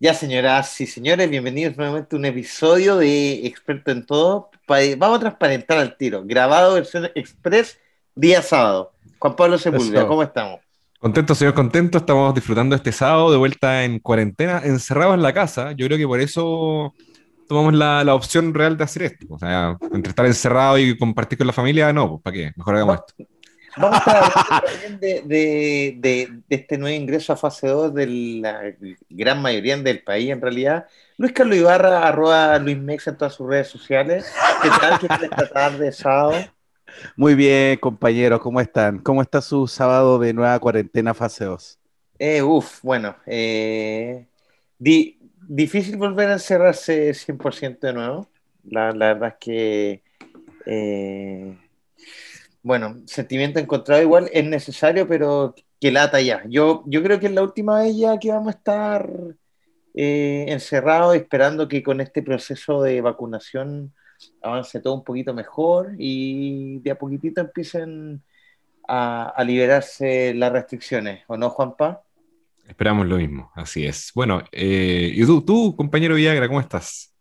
Ya, señoras y señores, bienvenidos nuevamente a un episodio de Experto en Todo. Vamos a transparentar al tiro. Grabado versión express día sábado. Juan Pablo Sepúlveda, ¿cómo estamos? Contento, señor, contento. Estamos disfrutando este sábado de vuelta en cuarentena, encerrados en la casa. Yo creo que por eso tomamos la, la opción real de hacer esto. O sea, entre estar encerrado y compartir con la familia, no, pues ¿para qué? Mejor hagamos esto. Vamos a hablar también de, de, de, este nuevo ingreso a fase 2 de la gran mayoría del país, en realidad. Luis Carlos Ibarra, arroba Luis Mex en todas sus redes sociales. ¿Qué tal? ¿Qué tal esta tarde, sábado? Muy bien, compañeros, ¿cómo están? ¿Cómo está su sábado de nueva cuarentena fase 2? Eh, uf, bueno, eh, difícil volver a encerrarse 100% de nuevo. La, la, verdad es que... Eh, bueno, sentimiento encontrado igual es necesario, pero que lata ya. Yo, yo creo que es la última vez ya que vamos a estar eh, encerrados esperando que con este proceso de vacunación avance todo un poquito mejor y de a poquitito empiecen a, liberarse las restricciones, ¿o no, Juanpa? Esperamos lo mismo, así es. Bueno, eh, y tú, tú, compañero Villagra, ¿cómo estás?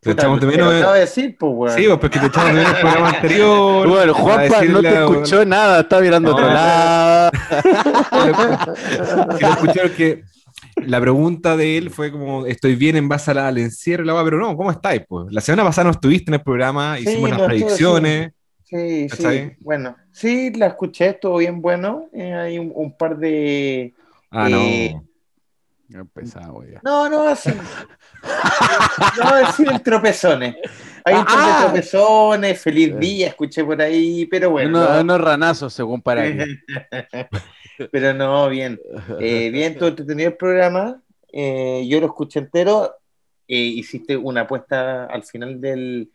Te echamos de menos. Acaba de decir, pues, weón. Sí, pues porque te echamos de menos el programa anterior. Bueno, Juanpa no te escuchó nada, está mirando otro lado. Si lo escucharon que la pregunta de él fue como, estoy bien en base al encierro y la pero no, ¿cómo estáis? Pues? La semana pasada no estuviste en el programa, hicimos unas predicciones. Sí, sí, bueno, sí, la escuché, estuvo bien bueno. Eh, hay un, par de... Ah, no. Ya. No, no, así. no, decir el tropezones. Hay un par de ah. tropezones, feliz día, escuché por ahí, pero bueno. No, no ranazos, según para Pero no, bien. Eh, bien, todo entretenido el programa. Eh, yo lo escuché entero. Eh, hiciste una apuesta al final del,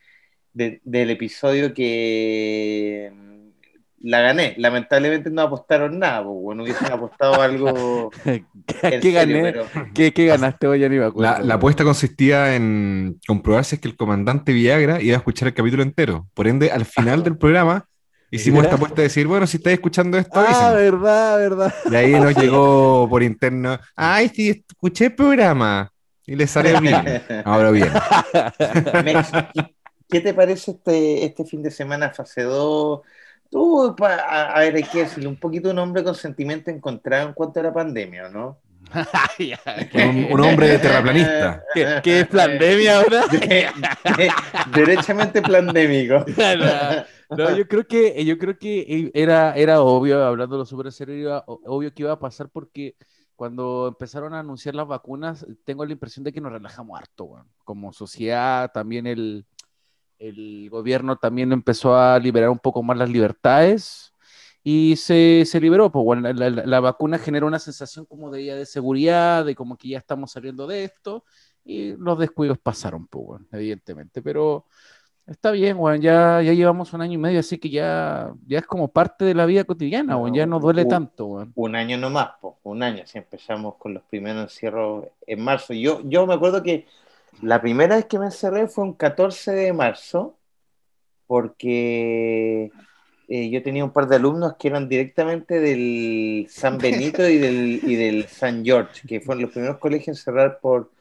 del episodio que la gané. Lamentablemente no apostaron nada, pues, bueno, hubiesen apostado algo. ¿Qué gané? ¿Qué, ganaste hoy, la, la, apuesta consistía en comprobar si es que el comandante Viagra iba a escuchar el capítulo entero. Por ende, al final del programa. Hicimos esta apuesta de decir, bueno, si estáis escuchando esto, Ah, verdad, verdad. Y ahí nos llegó por interno, ay, sí, escuché el programa. Y le salió bien. Ahora bien. ¿Qué te parece este, este fin de semana fase 2? Tú, a, ver, hay que decirle un poquito un hombre con sentimiento encontrado en cuanto a la pandemia, ¿no? un, hombre terraplanista. ¿Qué, es pandemia ahora? derechamente plandémico. No, yo creo que, yo creo que era, era obvio, hablando lo súper serio, obvio que iba a pasar porque cuando empezaron a anunciar las vacunas, tengo la impresión de que nos relajamos harto, como sociedad, también el, el gobierno también empezó a liberar un poco más las libertades y se, se liberó. Pues, bueno, la, vacuna generó una sensación como de, de seguridad, de como que ya estamos saliendo de esto y los descuidos pasaron, pues, bueno, evidentemente. Pero está bien, bueno, ya, ya llevamos un año y medio, así que ya, ya es como parte de la vida cotidiana, bueno, ya no duele tanto. Un año nomás, pues, un año, si empezamos con los primeros encierros en marzo. Yo, yo me acuerdo que la primera vez que me encerré fue un 14 de marzo, porque eh, yo tenía un par de alumnos que eran directamente del San Benito y del, y del San George, que fueron los primeros colegios en cerrar por,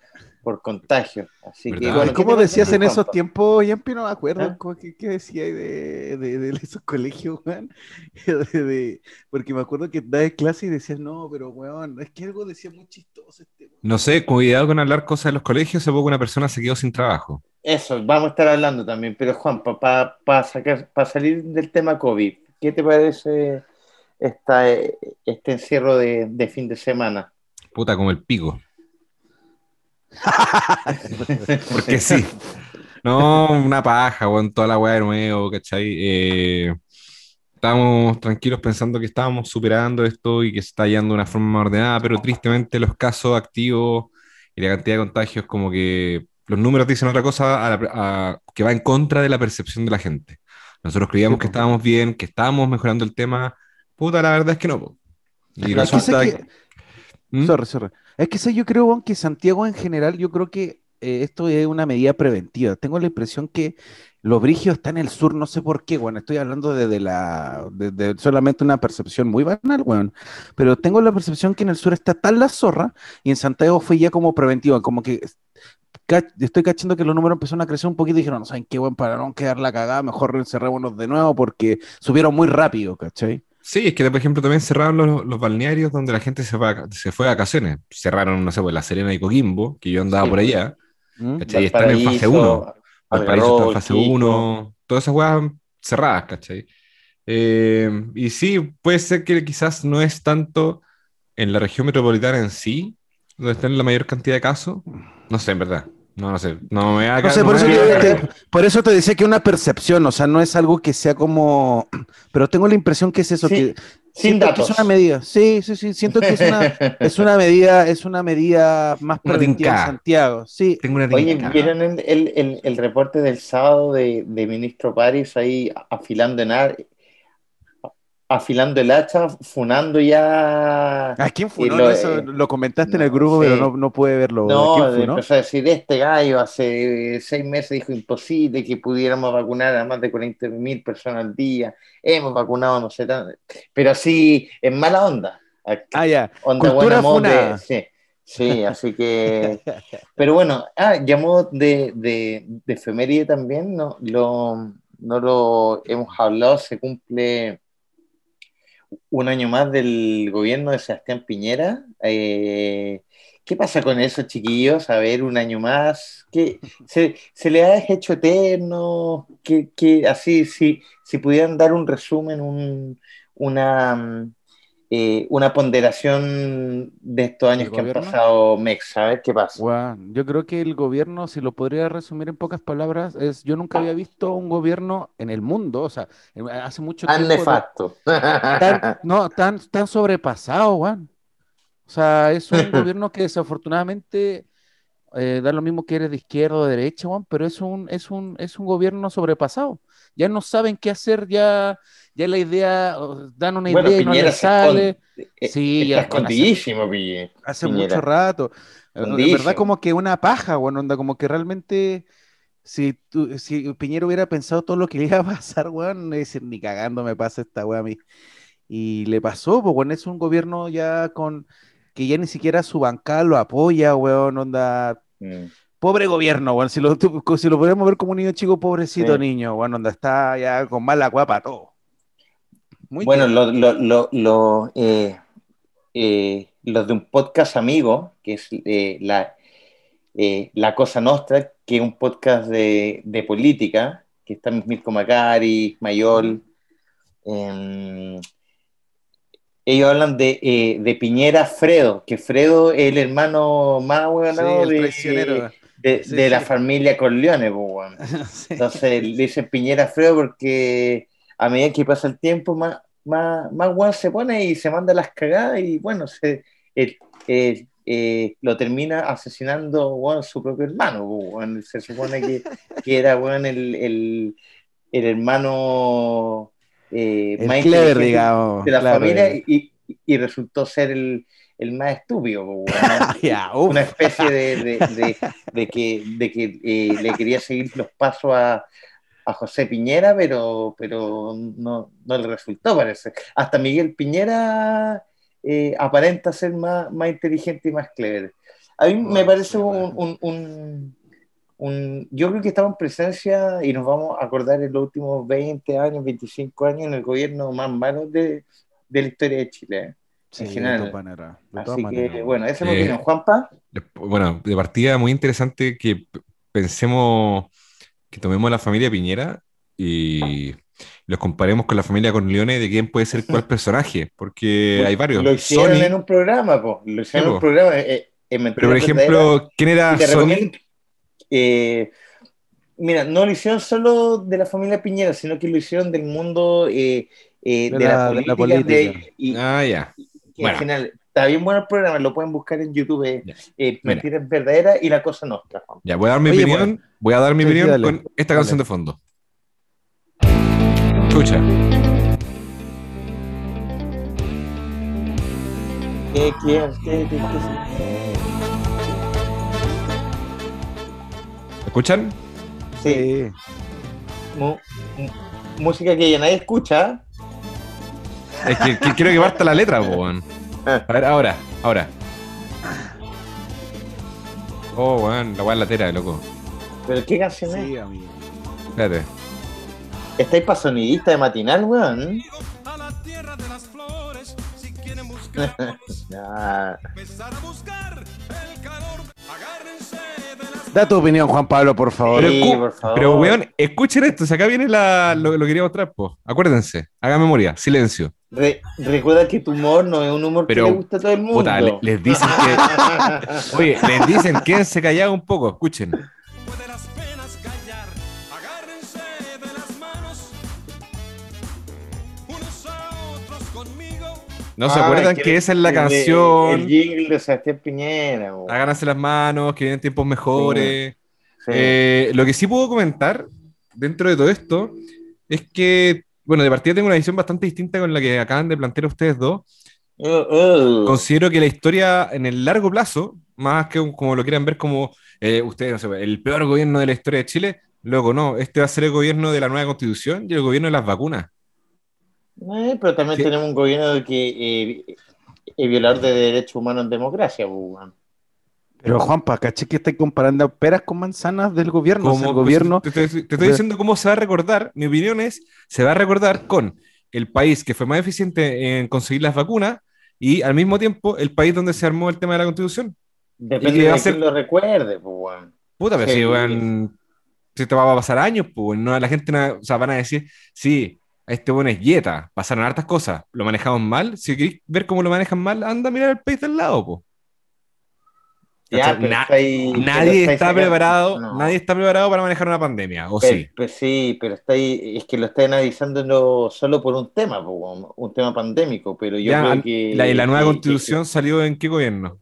por contagio. Así que, ¿Cómo decías en esos tiempos, Yampi? No me acuerdo. ¿Ah? ¿Qué, qué decías de, de, de, esos colegios, weón? porque me acuerdo que dabas clase y decías, no, pero weón, es que algo decía muy chistoso. Este, no sé, cuidado con hablar cosas de los colegios, hace poco una persona se quedó sin trabajo. Eso, vamos a estar hablando también, pero Juan, para pa, para salir del tema COVID, ¿qué te parece esta, este encierro de, de fin de semana? Puta, como el pico. Porque sí. No, una paja, weón, toda la weá de nuevo, ¿cachai? Eh, estábamos tranquilos pensando que estábamos superando esto y que se está yendo de una forma más ordenada, pero tristemente los casos activos y la cantidad de contagios, como que los números dicen otra cosa que va en contra de la percepción de la gente. Nosotros creíamos que estábamos bien, que estábamos mejorando el tema. Puta, la verdad es que no. Y resulta que... ¿Mm? Sorry. Es que yo creo, que Santiago en general, yo creo que eh, esto es una medida preventiva. Tengo la impresión que los brigios están en el sur, no sé por qué, bueno, estoy hablando de, la, de, solamente una percepción muy banal, bueno, pero tengo la percepción que en el sur está tan la zorra y en Santiago fue ya como preventiva, como que estoy cachando que los números empezaron a crecer un poquito y dijeron, no saben qué, bueno, para no quedar la cagada, mejor encerrémonos de nuevo porque subieron muy rápido, ¿cachai? Sí, es que por ejemplo también cerraron los, los balnearios donde la gente se, se fue a vacaciones. Cerraron, no sé, pues la Serena y Coquimbo, que yo andaba por allá. ¿Mm? ¿Cachai? Están en fase 1. Valparaíso está en fase 1. Todas esas weas cerradas, ¿cachai? Eh, y sí, puede ser que quizás no es tanto en la región metropolitana en sí, donde están la mayor cantidad de casos. No sé, en verdad. No, no sé, no me haga. por, eso te, por, eso te, decía que una percepción, o sea, no es algo que sea como. Pero tengo la impresión que es eso, que. Sin datos. es una medida. Sí, sí, sí. Siento que es una, es una medida, es una medida más preventiva en Santiago. Sí. Tengo una Oye, ¿vieron el, el, el, reporte del sábado de, de ministro París ahí afilando en ar afilando el hacha, funando ya. ¿A quién funó? Lo, eso lo comentaste en el grupo, pero no, no pude verlo. No, empezó a decir, este gallo hace seis meses dijo imposible que pudiéramos vacunar a más de 40 mil personas al día. Hemos vacunado, no sé, tanto. pero así, en mala onda. Ah, ya. Onda buena moda. Sí, sí, así que. pero bueno, ah, llamó de, de, de efeméride también, no lo, no lo hemos hablado, se cumple un año más del gobierno de Sebastián Piñera. Eh, ¿Qué pasa con eso, chiquillos? A ver, un año más. ¿Qué, se, ¿Se le ha hecho eterno? ¿Qué, así, si, si pudieran dar un resumen, un, una, mm, eh, una ponderación de estos años que han pasado Mex, a ver qué pasa. yo creo que el gobierno, si lo podría resumir en pocas palabras, es yo nunca había visto un gobierno en el mundo, o sea, hace mucho tiempo. Tan nefasto. no, tan, tan sobrepasado, Juan. O sea, es un gobierno que desafortunadamente eh, da lo mismo que eres de izquierda o de derecha, Juan, pero es un, es un, es un gobierno sobrepasado. Ya no saben qué hacer, ya ya la idea, dan una idea y no les sale. Eh, sí, está escondidísimo, hace, hace mucho rato. De verdad, como que una paja, bueno, onda, como que realmente. Si, tú, si Piñero hubiera pensado todo lo que le iba a pasar, weón, decir, ni cagando me pasa esta weá a mí. Y le pasó, pues, bueno, es un gobierno ya con que ya ni siquiera su bancal lo apoya, weón, onda. Mm. Pobre gobierno, weón. Si lo, si lo podemos ver como un niño chico, pobrecito niño, bueno, onda, está ya con mala guapa todo bueno, lo, lo, lo, eh, eh, los de un podcast amigo, que es eh, la, la Cosa Nostra, que es un podcast de, de política, que está Mirko Macari, Mayol. Em, ellos hablan de, de, Piñera Fredo, que Fredo es el hermano más bueno de, de, la familia Corleone. Pues, Entonces le dicen Piñera Fredo porque a medida que pasa el tiempo, más, más, más se pone y se manda las cagadas y bueno, se, eh, lo termina asesinando su propio hermano. se supone que, que era bueno, el, el, el, hermano eh, más digamos, de la familia y, y, resultó ser el, el más estúpido, una especie de, de, de, que, de que eh, le quería seguir los pasos a, a José Piñera, pero, pero no, no le resultó, parece. Hasta Miguel Piñera eh, aparenta ser más, más inteligente y más clever. A mí me parece un, un, un, Yo creo que estamos en presencia y nos vamos a acordar en los últimos 20 años, 25 años en el gobierno más malo de, de la historia de Chile. ¿Eh? en general. Así que, bueno, esa es mi opinión. Juanpa. Bueno, de partida muy interesante que pensemos que tomemos la familia Piñera y los comparemos con la familia Corleone de quién puede ser cuál personaje, porque hay varios. Lo hicieron en un programa, po. lo hicieron en un programa. Eh, eh, Pero, por ejemplo, ¿quién era Sony? Eh, mira, no lo hicieron solo de la familia Piñera, sino que lo hicieron del mundo de, la, política. ah, ya. Bueno. Al final, está bien bueno el programa, lo pueden buscar en YouTube. Eh, Mentiras verdaderas y la cosa nuestra. Ya, voy a dar mi opinión. Voy a dar mi opinión con esta canción de fondo. Escucha. ¿Qué quieres? ¿Qué, qué, ¿Escuchan? Sí. Mu- música que ya nadie escucha. Es que, que quiero que parta la letra, weón. A ver, ahora, ahora. Oh, weón, la weá latera, loco. ¿Pero qué canción es? Sí, amigo. Espérate. ¿Estáis pa' sonidista de matinal, weón? a la tierra de las flores. Si quieren buscar, Ah, empezar a buscar el calor. Agárrense de las Da tu opinión, Juan Pablo, por favor. Pero, Sí, por favor. pero, weón, escuchen esto. Si acá viene la, lo, lo que quería mostrar, po. Acuérdense. Haga memoria. Silencio. Re- recuerda que tu humor no es un humor Pero, que le gusta a todo el mundo. Puta, le- les dicen que. Oye, les dicen quédense callados un poco. Escuchen. ¿No se Ah, acuerdan que, esa es la el canción? El jingle de Sebastián Piñera. Háganse las manos, que vienen tiempos mejores. Sí. Eh, lo que sí puedo comentar dentro de todo esto es que, bueno, de partida tengo una visión bastante distinta con la que acaban de plantear ustedes dos. Uh, uh. Considero que la historia en el largo plazo, más que un- como lo quieran ver como eh, ustedes, no sé, el peor gobierno de la historia de Chile, loco, no, este va a ser el gobierno de la nueva constitución y el gobierno de las vacunas. Eh, pero también Sí. tenemos un gobierno que eh, es violador de derechos humanos en democracia. pues, weón. Pero Juanpa, caché que estáis comparando peras con manzanas del gobierno. O sea, el gobierno. Te, te- te estoy diciendo cómo se va a recordar. Mi opinión es: se va a recordar con el país que fue más eficiente en conseguir las vacunas y al mismo tiempo el país donde se armó el tema de la constitución. Depende de a quién lo recuerde. Pues, weón. Puta, pero Sí. si, weón, si te va a pasar años, pues no, la gente no- o sea, van a decir: sí, este bueno es dieta, pasaron hartas cosas, lo manejamos mal. Si queréis ver cómo lo manejan mal, anda a mirar el país del lado, pero Nadie estáis está sacando- preparado, No. nadie está preparado para manejar una pandemia, o Pero- sí. pues sí, pero está ahí, es que lo está analizando solo por un tema, un tema pandémico, pero yo Ya, creo que... la, y la nueva que- constitución salió en qué gobierno?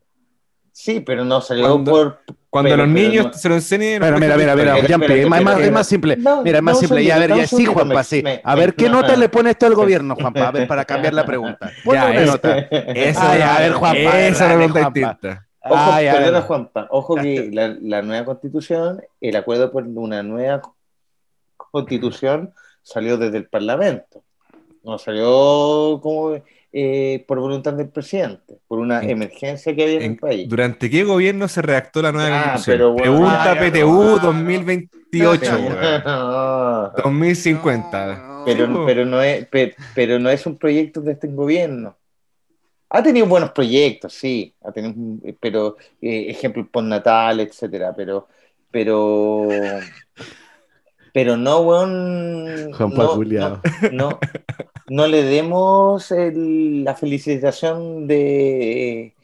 Sí, pero no salió Cuando- por... Cuando pero- los pero niños no- se lo enseñen. Mira, mira, mira, mira, espera, es es más- es más simple. No, Mira, es más no, simple. Ya, a ver, ya sí, Juanpa, sí. A ver, ¿qué no, nota no. le pone esto al gobierno, Juanpa? A ver, para cambiar la pregunta. Ponle Ya, una es- nota. A ver, Juanpa, esa es una pregunta distinta. Ojo, perdona. Juanpa, ojo que la, la nueva constitución, el acuerdo por una nueva constitución salió desde el Parlamento, no salió como eh, por voluntad del presidente, por una En- emergencia que había en, En- el país. ¿Durante qué gobierno se redactó la nueva Ah, constitución? pero bueno. Pregunta Ah, PTU no. 2028, Pero- weón. no, 2050. pero, pero, no es, pero, pero no es un proyecto de este gobierno. Ha tenido buenos proyectos, sí, ha tenido, pero eh, ejemplo postnatal, etcétera, pero, pero, pero no, weón, Juanpa no, no, no, no le demos el- la felicitación de,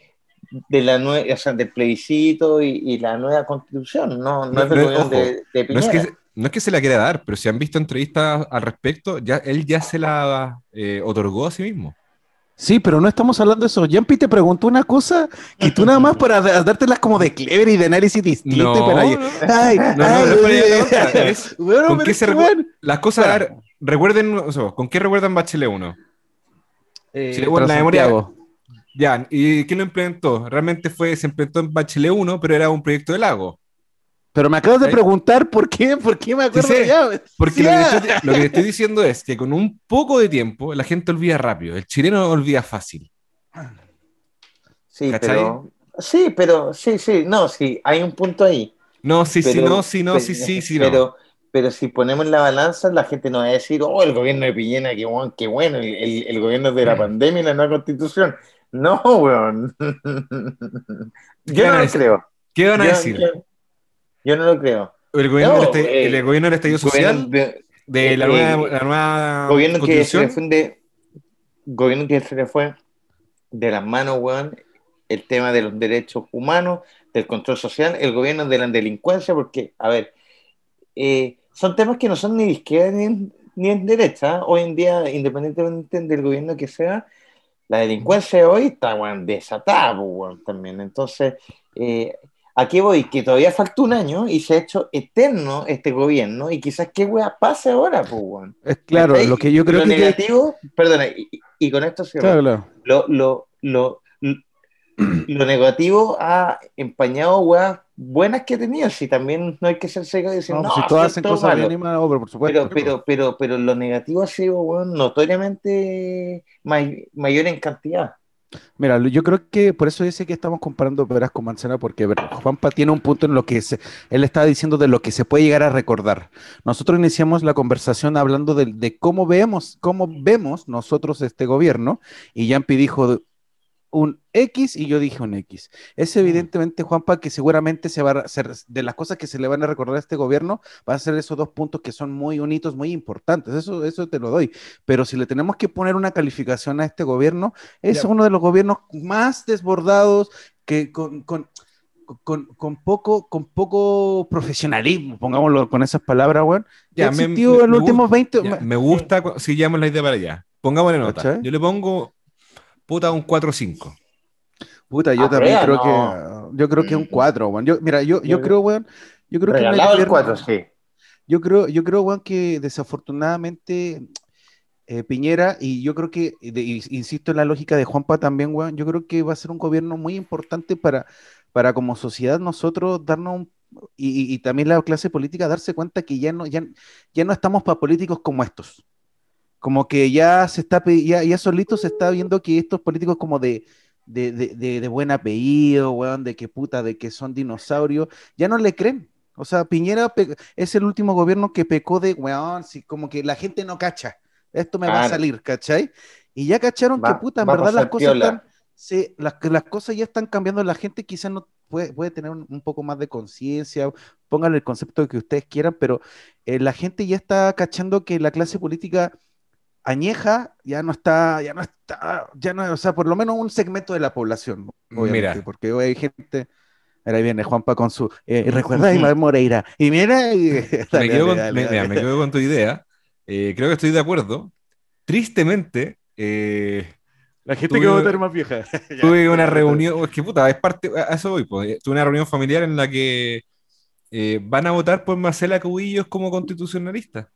de la o sea, del plebiscito y, y la nueva constitución, no, no, es gobierno ojo, de, de No es, Piñera. que, no es que se la quiera dar, pero si han visto entrevistas al respecto, ya, él ya se la eh, otorgó a sí mismo. Sí, pero no estamos hablando de eso. Yampi te preguntó una cosa que tú nada más para dártelas como de clever y de análisis distinto. y No, para... Ay, no. ay, no, no ay, Bueno, ¿con qué se Las cosas, recuerden, o sea, ¿con qué recuerdan Bachelet 1? eh, Sí, bueno, la memoria-. Ya, ¿y quién lo implementó? Realmente fue, se implementó en Bachelet 1, pero era un proyecto de lago. Pero me acabas de preguntar por qué, por qué me acuerdo sé, ya. Porque Sí, lo, que estoy, lo que te estoy diciendo es que con un poco de tiempo la gente olvida rápido. El chileno olvida fácil. Sí, ¿Cachai? pero, sí, pero, sí, sí, no, sí, hay un punto ahí. No, sí, sí, Pero- no, sí, no, pero- sí, sí, sí, no. Pero, pero si ponemos la balanza, la gente no va a decir, oh, el gobierno de Piñera, qué, bueno, qué bueno, el, el- el gobierno de la pandemia y la nueva constitución. No, weón. ¿Qué Yo van no a lo decir? creo. ¿Qué van a Yo- decir? Yo, yo no lo creo. ¿El gobierno, No, del estallido- eh, el gobierno del estallido social? De- ¿De la eh, nueva, la nueva gobierno que se le fue de, gobierno que se le fue de las manos, weón, el tema de los derechos humanos, del control social, el gobierno de la delincuencia, porque, a ver, eh, son temas que no son ni de izquierda ni, ni en derecha. Hoy en día, independientemente del gobierno que sea, la delincuencia de hoy está, weón, desatada, pues, weón, también. Entonces, eh, ¿a qué voy? Que todavía falta un año y se ha hecho eterno este gobierno y quizás qué weá pase ahora, pues, weón. Es claro, lo que yo creo lo que... negativo, perdona, y, y con esto cierro. Claro, claro. Lo, lo, lo, lo negativo ha empañado weas buenas que tenido, si también no hay que ser ciego y decir, No, no, si todas hacen todos cosas malos". bien pero por supuesto. Pero, pero, pero, pero lo negativo ha sido weón, notoriamente may- mayor en cantidad. Mira, yo creo que por eso dice que estamos comparando peras con manzana, porque Juanpa tiene un punto en lo que se- él está diciendo de lo que se puede llegar a recordar. Nosotros iniciamos la conversación hablando de, de cómo vemos, cómo vemos nosotros este gobierno, y Yampi dijo un X y yo dije un X. Es evidentemente, Juanpa, que seguramente se va a hacer, de las cosas que se le van a recordar a este gobierno, va a ser esos dos puntos que son muy unitos, muy importantes. Eso, eso te lo doy. Pero si le tenemos que poner una calificación a este gobierno, es Ya. uno de los gobiernos más desbordados, que con, con, con, con poco, con poco profesionalismo, pongámoslo con esas palabras, weón. Ya, me- me- en me los últimos gusta- 20... Ya, me gusta si llevamos la idea para allá. Pongámosle nota. ¿Cachai? Yo le pongo puta un 4-5. Puta, yo Ah, también creo no. que yo creo que un Mm. 4, weón. Yo, mira, yo, yo creo, weón, yo creo que el Regalado el gobierno- 4, sí. Yo creo, yo creo, weón, que desafortunadamente eh, Piñera, y yo creo que, y de- insisto en la lógica de Juanpa también, weón, yo creo que va a ser un gobierno muy importante para, para como sociedad nosotros darnos un- y, y- y también la clase política darse cuenta que ya no, ya, ya no estamos para políticos como estos. Como que ya se está, ya, ya solito se está viendo que estos políticos como de, de, de, de- buen apellido, weón, de que puta, de que son dinosaurios, ya no le creen. O sea, Piñera es el último gobierno que pecó de, weón, si como que la gente no cacha. Esto me va a salir, ¿cachai? Y ya cacharon Va- que, puta, en verdad las cosas están, se- las, las cosas ya están cambiando. La gente quizás no puede, puede tener un, un poco más de conciencia, pónganle el concepto que ustedes quieran, pero eh, la gente ya está cachando que la clase política añeja ya no está, ya no está, ya no, o sea, por lo menos un segmento de la población, obviamente, Mira. porque hoy hay gente, ahora ahí viene Juanpa con su, eh, recuerda a Ismael Moreira, y mira, y- me, quedo dale, con, dale, me- dale. mira, me quedo con tu idea. Eh, creo que estoy de acuerdo. Tristemente, eh, la gente tuve- que va a votar más vieja. tuve una reunión, es que puta, es parte, a eso voy, pues, tuve una reunión familiar en la que eh, van a votar por Marcela Cubillos como constitucionalista.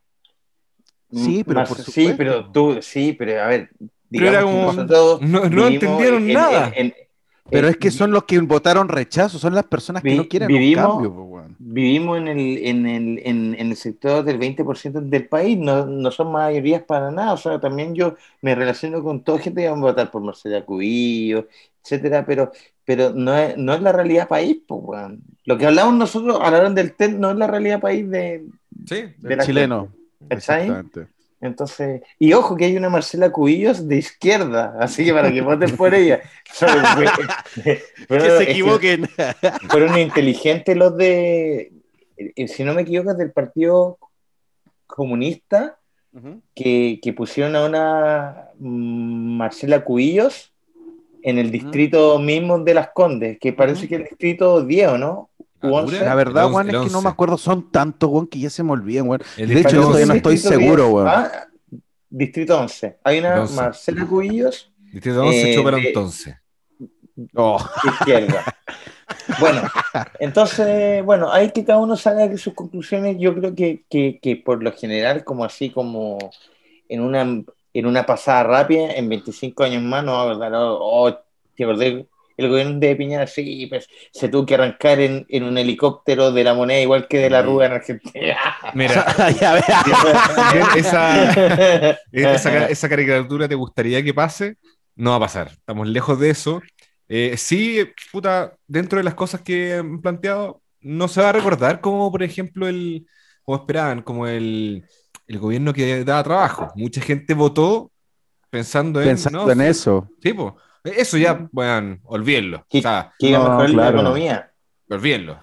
Sí, pero Más- por Sí, pero tú, sí, pero a ver, digamos no- entendieron en- nada. en- en- Pero es que son los que votaron rechazo, son las personas que Vi- no quieren vivimos- un cambio. vivimos en el, en el, en, en el sector del 20% del país, no, no son mayorías para nada, o sea, también yo me relaciono con toda gente que va a votar por Marcela Cubillo, etcétera, pero, pero no, es, no es la realidad país, pues. Lo que hablamos nosotros, hablaron del TEN, no es la realidad país de, Sí, chileno. gente, ¿cachai? Entonces, y ojo que hay una Marcela Cubillos de izquierda, así que para que voten por ella. Pero Que se es equivoquen. fueron inteligentes los de, eh, si no me equivoco, del Partido Comunista, que, que pusieron a una Marcela Cubillos en el distrito mismo de Las Condes, que parece Ujú. que el distrito 10, ¿o no? U 11. La verdad, El Juan, es que no me acuerdo, son tantos, Juan, que ya se me olvidan, Juan. El De hecho, yo todavía no 11, estoy seguro, 10. weón. Ah, distrito 11. Hay una El 11. Marcela Cubillos distrito 11 eh, de- entonces. Oh, izquierda. Bueno, entonces, bueno, hay que cada uno salga sus conclusiones. Yo creo que, que, que por lo general, como así, como en una, en una pasada rápida, en 25 años más, no va a acordar, oh, te acordé, el gobierno de Piñera, sí, pues se tuvo que arrancar en, en un helicóptero de la moneda, igual que de la Rúa en Argentina. Mira, esa, esa, esa caricatura te gustaría que pase, no va a pasar. Estamos lejos de eso. Eh, sí, puta, dentro de las cosas que han planteado, no se va a recordar como, por ejemplo, el, como esperaban, como el, el gobierno que daba trabajo. Mucha gente votó pensando en, Pensando ¿no? en eso. Sí, po. Eso ya, bueno, olvídenlo. Que, O sea, que No, mejorar claro. la economía. olvídenlo.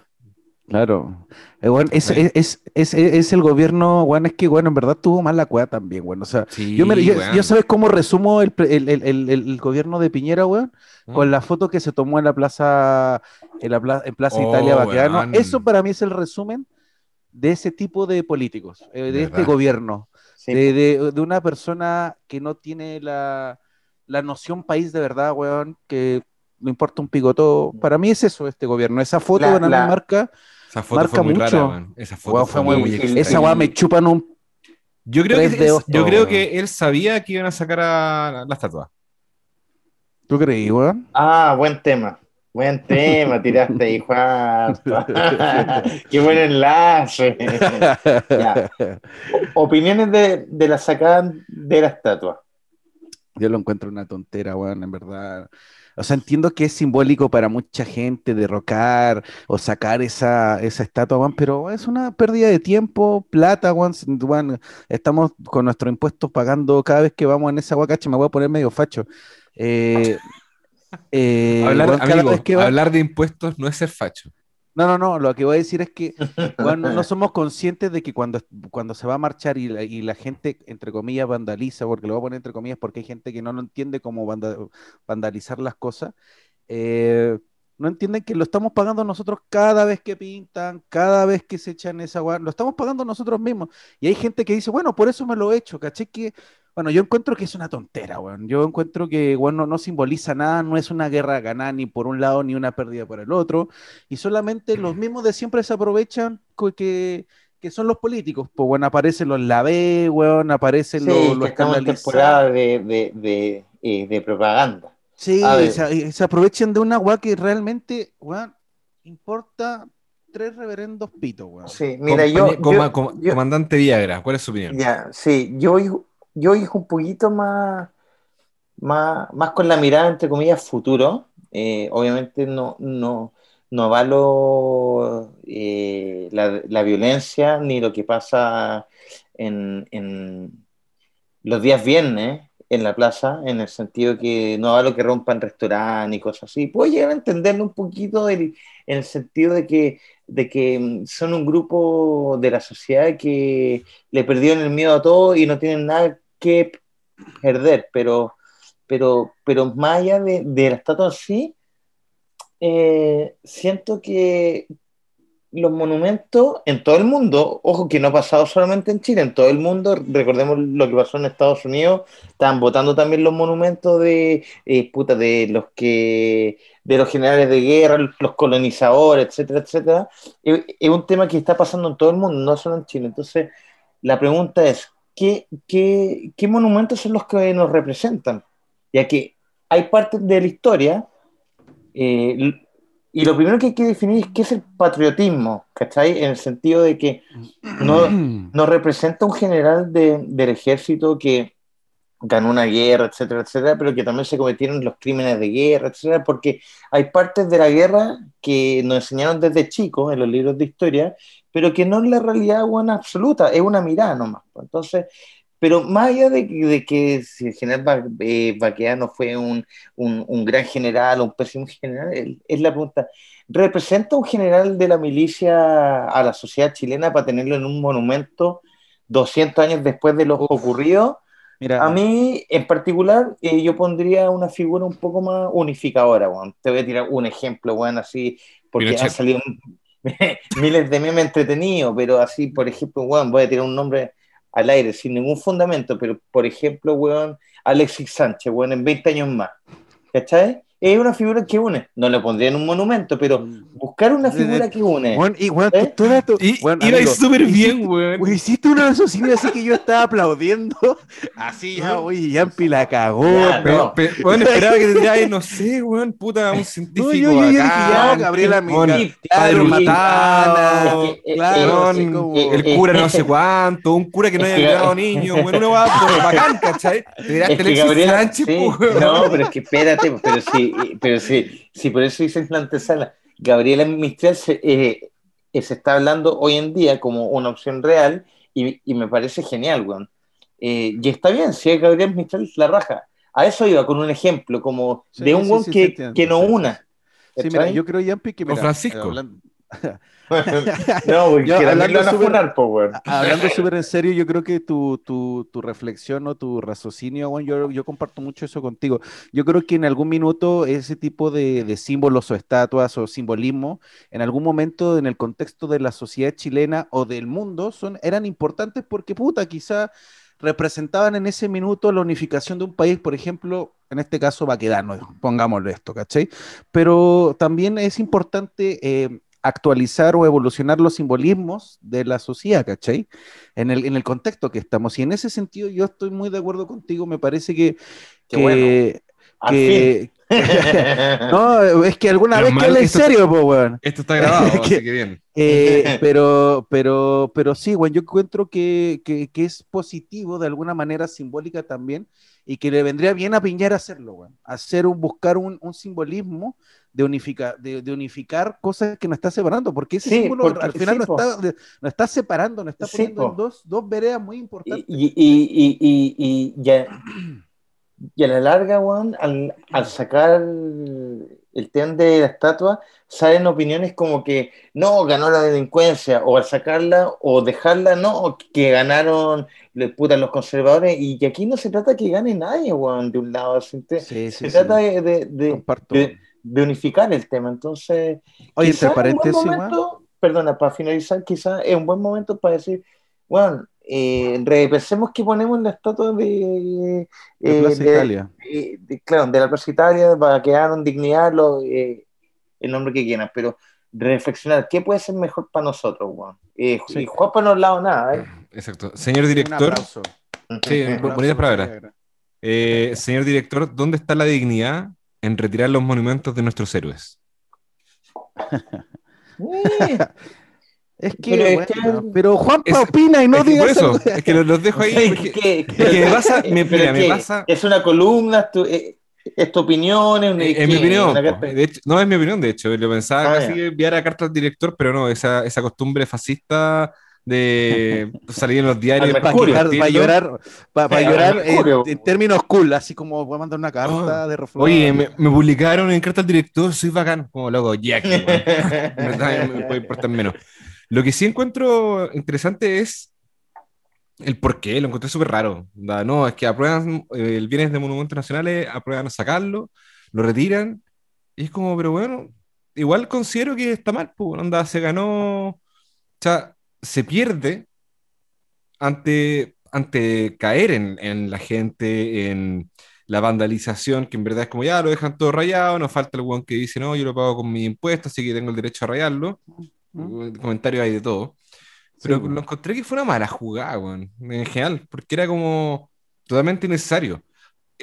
Claro. Eh, bueno, es, Sí. es, es, es, es el gobierno, bueno, es que, bueno, en verdad tuvo mal la cueva también, bueno. O sea, Sí, yo, me, yo, yo sabes cómo resumo el, el, el, el, el gobierno de Piñera, weón, Mm. con la foto que se tomó en la plaza, en la plaza, en Plaza Oh, Italia Baqueano. weón. Eso para mí es el resumen de ese tipo de políticos, eh, de este ¿Verdad? gobierno, Sí. de, de, de una persona que no tiene la, la noción país de verdad, weón, que no importa un picoto. Para mí es eso, este gobierno. Esa foto La- mí la- marca, Esa foto marca fue muy mucho. rara, weón. Esa foto weón, fue fue muy, muy- esa weá me chupan un Yo creo, que, dedos yo todo, creo weón. que él sabía que iban a sacar a la, la estatua. ¿Tú creí, weón? Ah, buen tema. Buen tema, tiraste ahí, Juan. Qué buen enlace. Ya. Opiniones de, de la sacada de la estatua. Yo lo encuentro una tontera, weón, en verdad. O sea, entiendo que es simbólico para mucha gente derrocar o sacar esa, esa estatua, weón, pero es una pérdida de tiempo, plata, weón. weón, Estamos con nuestros impuestos pagando cada vez que vamos en esa guacacha, me voy a poner medio facho. Eh, eh, hablar, weón, cada amigo, vez que va- hablar de impuestos no es ser facho. No, no, no, lo que voy a decir es que weón, no, somos conscientes de que cuando, cuando se va a marchar y la, y la gente, entre comillas, vandaliza, porque lo voy a poner entre comillas porque hay gente que no lo entiende cómo vanda- vandalizar las cosas, eh, no entienden que lo estamos pagando nosotros cada vez que pintan, cada vez que se echan esa weá, lo estamos pagando nosotros mismos. Y hay gente que dice, bueno, por eso me lo he hecho, ¿caché? Que, bueno, yo encuentro que es una tontera, weón. Yo encuentro que, bueno, no simboliza nada, no es una guerra ganada ni por un lado ni una pérdida por el otro y solamente los mismos de siempre se aprovechan que, que son los políticos. Pues bueno, aparecen los lavé, weón, aparecen Sí, los, los estamos en temporada de, de, de, eh, de propaganda. Sí, ver. se, aprovechan de una weá que realmente, weón, importa tres reverendos pitos, weón. Sí, mira, yo, Compañe- coma- yo- coma- yo- comandante Viagra, ¿cuál es su opinión? Ya, sí, yo, yo voy un poquito más, más, más con la mirada, entre comillas, futuro. Eh, obviamente no, no, no avalo eh, la, la violencia ni lo que pasa en, en los días viernes en la plaza, en el sentido que no avalo que rompan restaurantes y cosas así. Puedo llegar a entenderlo un poquito del- en el sentido de que, de que mm, son un grupo de la sociedad que le perdieron el miedo a todo y no tienen nada que perder, pero, pero, pero más allá de, de la estatua sí, eh, siento que los monumentos en todo el mundo, ojo que no ha pasado solamente en Chile, en todo el mundo, recordemos lo que pasó en Estados Unidos, estaban votando también los monumentos de, eh, puta, de los que de los generales de guerra, los colonizadores, etcétera, etcétera. Es, es un tema que está pasando en todo el mundo, no solo en Chile. Entonces, la pregunta es, ¿qué, qué, qué monumentos son los que nos representan? Ya que hay partes de la historia, eh, y lo primero que hay que definir es qué es el patriotismo, ¿cachai? En el sentido de que no, nos representa un general de- del ejército que ganó una guerra, etcétera, etcétera, pero que también se cometieron los crímenes de guerra, etcétera, porque hay partes de la guerra que nos enseñaron desde chicos en los libros de historia, pero que no es la realidad buena absoluta, es una mirada nomás. pues. Entonces, pero más allá de, que- de que si el general eh, Baqueano fue un, un, un gran general o un pésimo general, es la pregunta, ¿representa un general de la milicia a la sociedad chilena para tenerlo en un monumento 200 años después de lo ocurrido? Mira, A mí, en particular, eh, yo pondría una figura un poco más unificadora, weón. Te voy a tirar un ejemplo, weón, así, porque Pinochet. han salido miles de memes entretenidos, pero así, por ejemplo, weón, voy a tirar un nombre al aire sin ningún fundamento, pero por ejemplo, weón, Alexis Sánchez, weón, en 20 años más. ¿Cachai? Es una figura que une. No le pondría en un monumento, pero buscar una figura que une. Weón, y weón, ¿Eh? toda tu- Y amigo, súper hiciste- bien, weón. Güey, hiciste una raciocinio así que yo estaba aplaudiendo. Así ya, oye, Yampi la cagó. Ya, Pero, no. pero, weón, esperaba que tendría, no sé, weón, puta, un científico No, yo, yo, yo dije ya, Gabriela padre Es que, eh, claro, el cura no sé cuánto, un cura que no haya violado niños, weón, una va pero bacán, ¿cachai? Te Es que Alexis Gabriela, Sánchez, sí, weón. no, pero es que espérate, pero sí, pero sí, sí, por eso hice la antesala. Gabriela Mistral se, eh, eh, se está hablando hoy en día como una opción real y, y me parece genial, weón. Eh, y está bien, si es Gabriela Mistral, la raja. A eso iba con un ejemplo, como Sí, de un sí, weón sí, que, que no una. Sí, mira, yo creo, Yampi, que mira, Francisco. hablan- no, porque Yo, también hablando lo a. Hablando súper en serio, yo creo que tu, tu, tu reflexión o tu raciocinio, bueno, yo, yo comparto mucho eso contigo. Yo creo que en algún minuto ese tipo de, de símbolos o estatuas o simbolismo, en algún momento en el contexto de la sociedad chilena o del mundo, son, eran importantes porque, puta, quizá representaban en ese minuto la unificación de un país, por ejemplo, en este caso Baquedano, pongámoslo esto, ¿cachai? Pero también es importante eh, actualizar o evolucionar los simbolismos de la sociedad, ¿cachai? En el, en el contexto que estamos. Y en ese sentido yo estoy muy de acuerdo contigo, me parece que, Qué que- bueno. Al que... no, es que alguna Menos vez que en serio, pues, weón. Esto está grabado, así Que- bien. Eh, pero, pero, pero sí, bueno, yo encuentro que, que, que es positivo de alguna manera simbólica también y que le vendría bien a Piñera hacerlo, weón. Hacer un, buscar un, un simbolismo de, unificar de, de unificar cosas que nos está separando, porque ese Sí, símbolo porque- al final sí, nos está, nos está separando, nos está Sí, poniendo en dos, dos veredas muy importantes. Y, y, y, y, y, a la larga, weón, al, al sacar el tema de la estatua, salen opiniones como que no, ganó la delincuencia, o al sacarla o dejarla, no, que ganaron le putan los conservadores, y que aquí no se trata que gane nadie, weón, de un lado, se, Sí, sí, se sí. trata de, de, de- Comparto. de- de unificar el tema, entonces... Oye, entre paréntesis, momento, perdona, para finalizar, quizás es un buen momento para decir, bueno, eh, repensemos que ponemos en la estatua de, de eh, Plaza de- Italia. de- claro, de la Plaza Italia, para que hagan dignidad lo, eh, el nombre que quieran, pero reflexionar, ¿qué puede ser mejor para nosotros, weón? Eh, Sí. Y Juan no ha hablado nada, ¿eh? Exacto. Señor director, sí, Un aplauso bonita para palabra. Piñera. Eh, señor director, ¿dónde está la dignidad en retirar los monumentos de nuestros héroes? Eh, Es que, Pero es bueno, que- pero Juanpa Es- opina y no Es que diga por eso, eso. es que los, los dejo ahí. ¿qué- porque- qué- porque me pasa- me- mira, me pasa- Es una columna, es tu, eh, es tu opinión, es, una- Eh, en mi opinión, de hecho, no es mi opinión, de hecho, lo pensaba Ah, casi ya. enviar a carta al director, pero no, esa, esa costumbre fascista de salir en los diarios Para Mercurio. llorar, llorar, pa- pa Sí, llorar al Mercurio. en, en términos cool, así como voy a mandar una carta de reflexión. Oye, me, me publicaron en carta al director, soy bacán, como loco, Jack. weón. En verdad, me puede importar menos. Lo que sí encuentro interesante es el por qué, lo encontré súper raro. No, es que aprueban eh, el bienes de monumentos nacionales, aprueban sacarlo, lo retiran, y es como, pero bueno, igual considero que está mal, pues, onda, se ganó, o sea, se pierde ante, ante caer en, en la gente, en la vandalización, que en verdad es como ya lo dejan todo rayado, nos falta el weón que dice, no, yo lo pago con mi impuesto, así que tengo el derecho a rayarlo. Comentarios hay de todo. Pero Sí, lo encontré que fue una mala jugada, weón, en general, porque era como totalmente innecesario.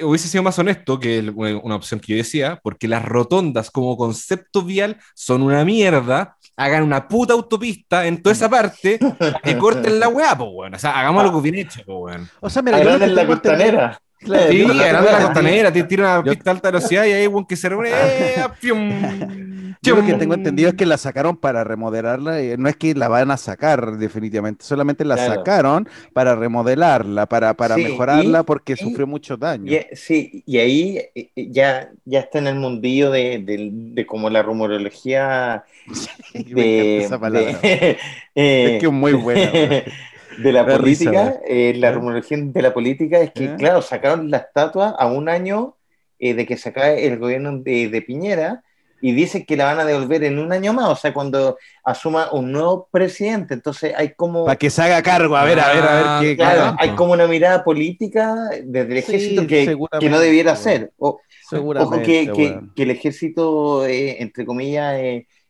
Hubiese sido más honesto que el- una opción que yo decía, porque las rotondas como concepto vial son una mierda. Hagan una puta autopista en toda esa parte para que corten la weá, pues, weón. O sea, hagamos algo bien hecho, pues, weón. O sea, mira, yo lo que la costanera. Claro, Sí, grande tengo la costanera, tira una pista alta velocidad y ahí, weón, que se reúne. ¡eh! Yo lo que tengo entendido es que la sacaron para remodelarla, y no es que la van a sacar definitivamente, solamente la Claro. sacaron para remodelarla, para, para Sí, mejorarla y- porque y- sufrió mucho daño. Y, sí, y ahí eh, eh, ya, ya está en el mundillo de, de, de como la rumorología de, esa palabra. de- eh, Es que es muy buena. de la Da risa, política, eh, la rumorología de la política es que, ¿Eh? claro, sacaron la estatua a un año eh, de que se acabe el gobierno de, de Piñera y dicen que la van a devolver en un año más, o sea, cuando asuma un nuevo presidente. Entonces hay como... Para que se haga cargo, a ver, a ver, a ver qué. Claro, hay como una mirada política desde el Sí, ejército que, no debiera weón. ser. O- Seguramente. Ojo que, que- weón. que el ejército, eh, entre comillas,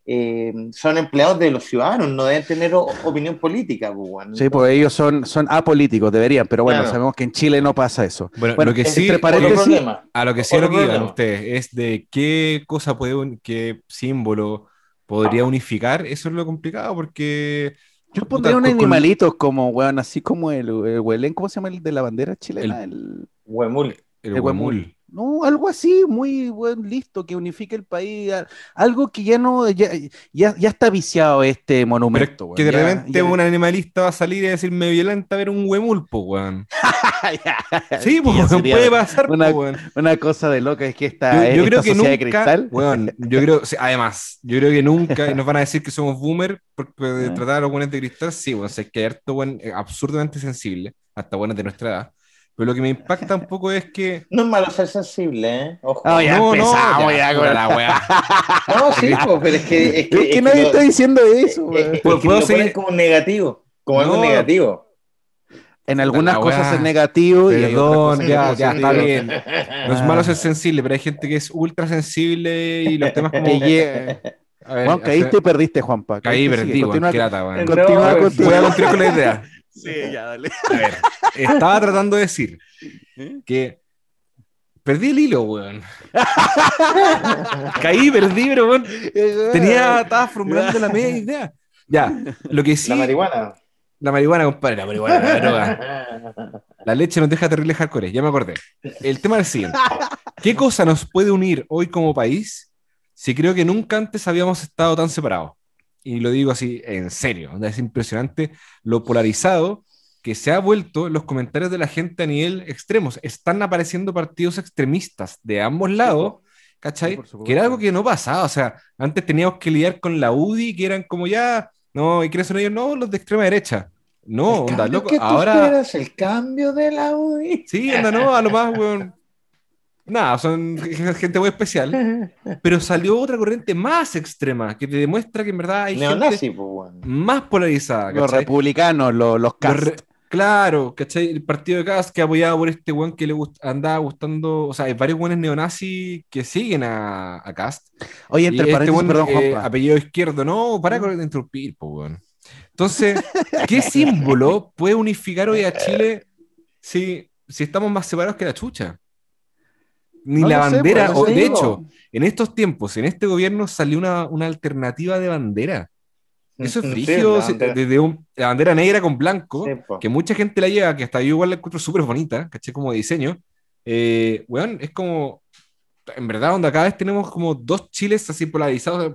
eh, son empleados de los ciudadanos, no deben tener opinión política. pues, bueno. Sí, pues ellos son, son apolíticos, deberían, pero bueno, Claro. sabemos que en Chile no pasa eso. Bueno, Bueno, lo que sí, paréntesis, a lo que sí lo ustedes es de qué cosa puede, un- qué símbolo podría unificar. Eso es lo complicado porque Yo pondría con- animalitos como, weón, así como el, el huelén, ¿cómo se llama el de la bandera chilena? El, Huemul. el el huemul. No, algo así, muy buen, listo, que unifique el país. Algo que ya no, ya, ya, ya está viciado este Pero monumento, que de weón, ya- repente un animalista va a salir y decirme violenta a ver un huemul, pues, weón. Sí, Que pues, weón, puede pasar, una- weón. Una cosa de loca es que esta, Yo, yo esta creo que sociedad de nunca, cristal. weón, yo creo, además, yo creo que nunca nos van a decir que somos boomer porque de tratar a los buenos de cristal, sí, bueno, sé que hay harto buen, eh, absurdamente sensible, hasta buenas de nuestra edad. Pero lo que me impacta un poco es que. No es malo ser sensible, ¿eh? Ojo. Ya no, no, ya puta con- la weá. No, sí, pues, pero es que. Es Es que es nadie lo- está diciendo eso, es- es que ¿Puedo- puedo lo ponen seguir? como negativo. Como algo No. negativo. En algunas cosas es negativo y Perdón, cosas que ya, ya, está bien. No es malo ser sensible, pero hay gente que es ultra sensible y los temas como. Que A ver, Juan, caíste y perdiste, Juanpa. Caí, Caíste, perdí, continúa- pues, con la idea. Sí, ya, dale. A ver, estaba tratando de decir que perdí el hilo, weón. Caí, perdí, pero weón. Tenía, estaba formulando la media idea. Ya, lo que sí. La marihuana. La marihuana, compadre, la marihuana, la droga. La leche nos deja terrible hardcore, ya me acordé. El tema es el siguiente. ¿Qué cosa nos puede unir hoy como país si creo que nunca antes habíamos estado tan separados? Y lo digo así, en serio. Es impresionante lo polarizado que se ha vuelto los comentarios de la gente a nivel extremos. Están apareciendo partidos extremistas de ambos lados, ¿cachai? Sí, que era algo que no pasaba. O sea, antes teníamos que lidiar con la UDI, que eran como ya, no, ¿y quiénes son ellos? No, los de extrema derecha. No, onda, loco. que tú Ahora, esperas, el cambio de la UI. sí, onda, no, a lo más, weón. Nada, son gente muy especial. Pero salió otra corriente más extrema que te demuestra que en verdad hay gente pues, bueno. más polarizada. Los republicanos, los, cast. Claro, ¿cachai? El partido de Cast que apoyaba por este weón que le gust- andaba gustando. O sea, hay varios weones neonazis que siguen a, a Cast. Oye, entre este weón, perdón, eh, apellido izquierdo, no, para con de interrumpir, po, weón. Entonces, ¿qué símbolo puede unificar hoy a Chile si, si estamos más separados que la chucha? Ni No la sé, bandera, pues, o, sé, de digo. hecho, en estos tiempos, en este gobierno salió una, una alternativa de bandera. Eso es Sí, frigio, la bandera. desde un- la bandera negra con blanco, Sí, que mucha gente la lleva, que hasta yo igual la encuentro súper bonita, caché como de diseño. Eh, weón, es como, en verdad, donde cada vez tenemos como dos chiles así polarizados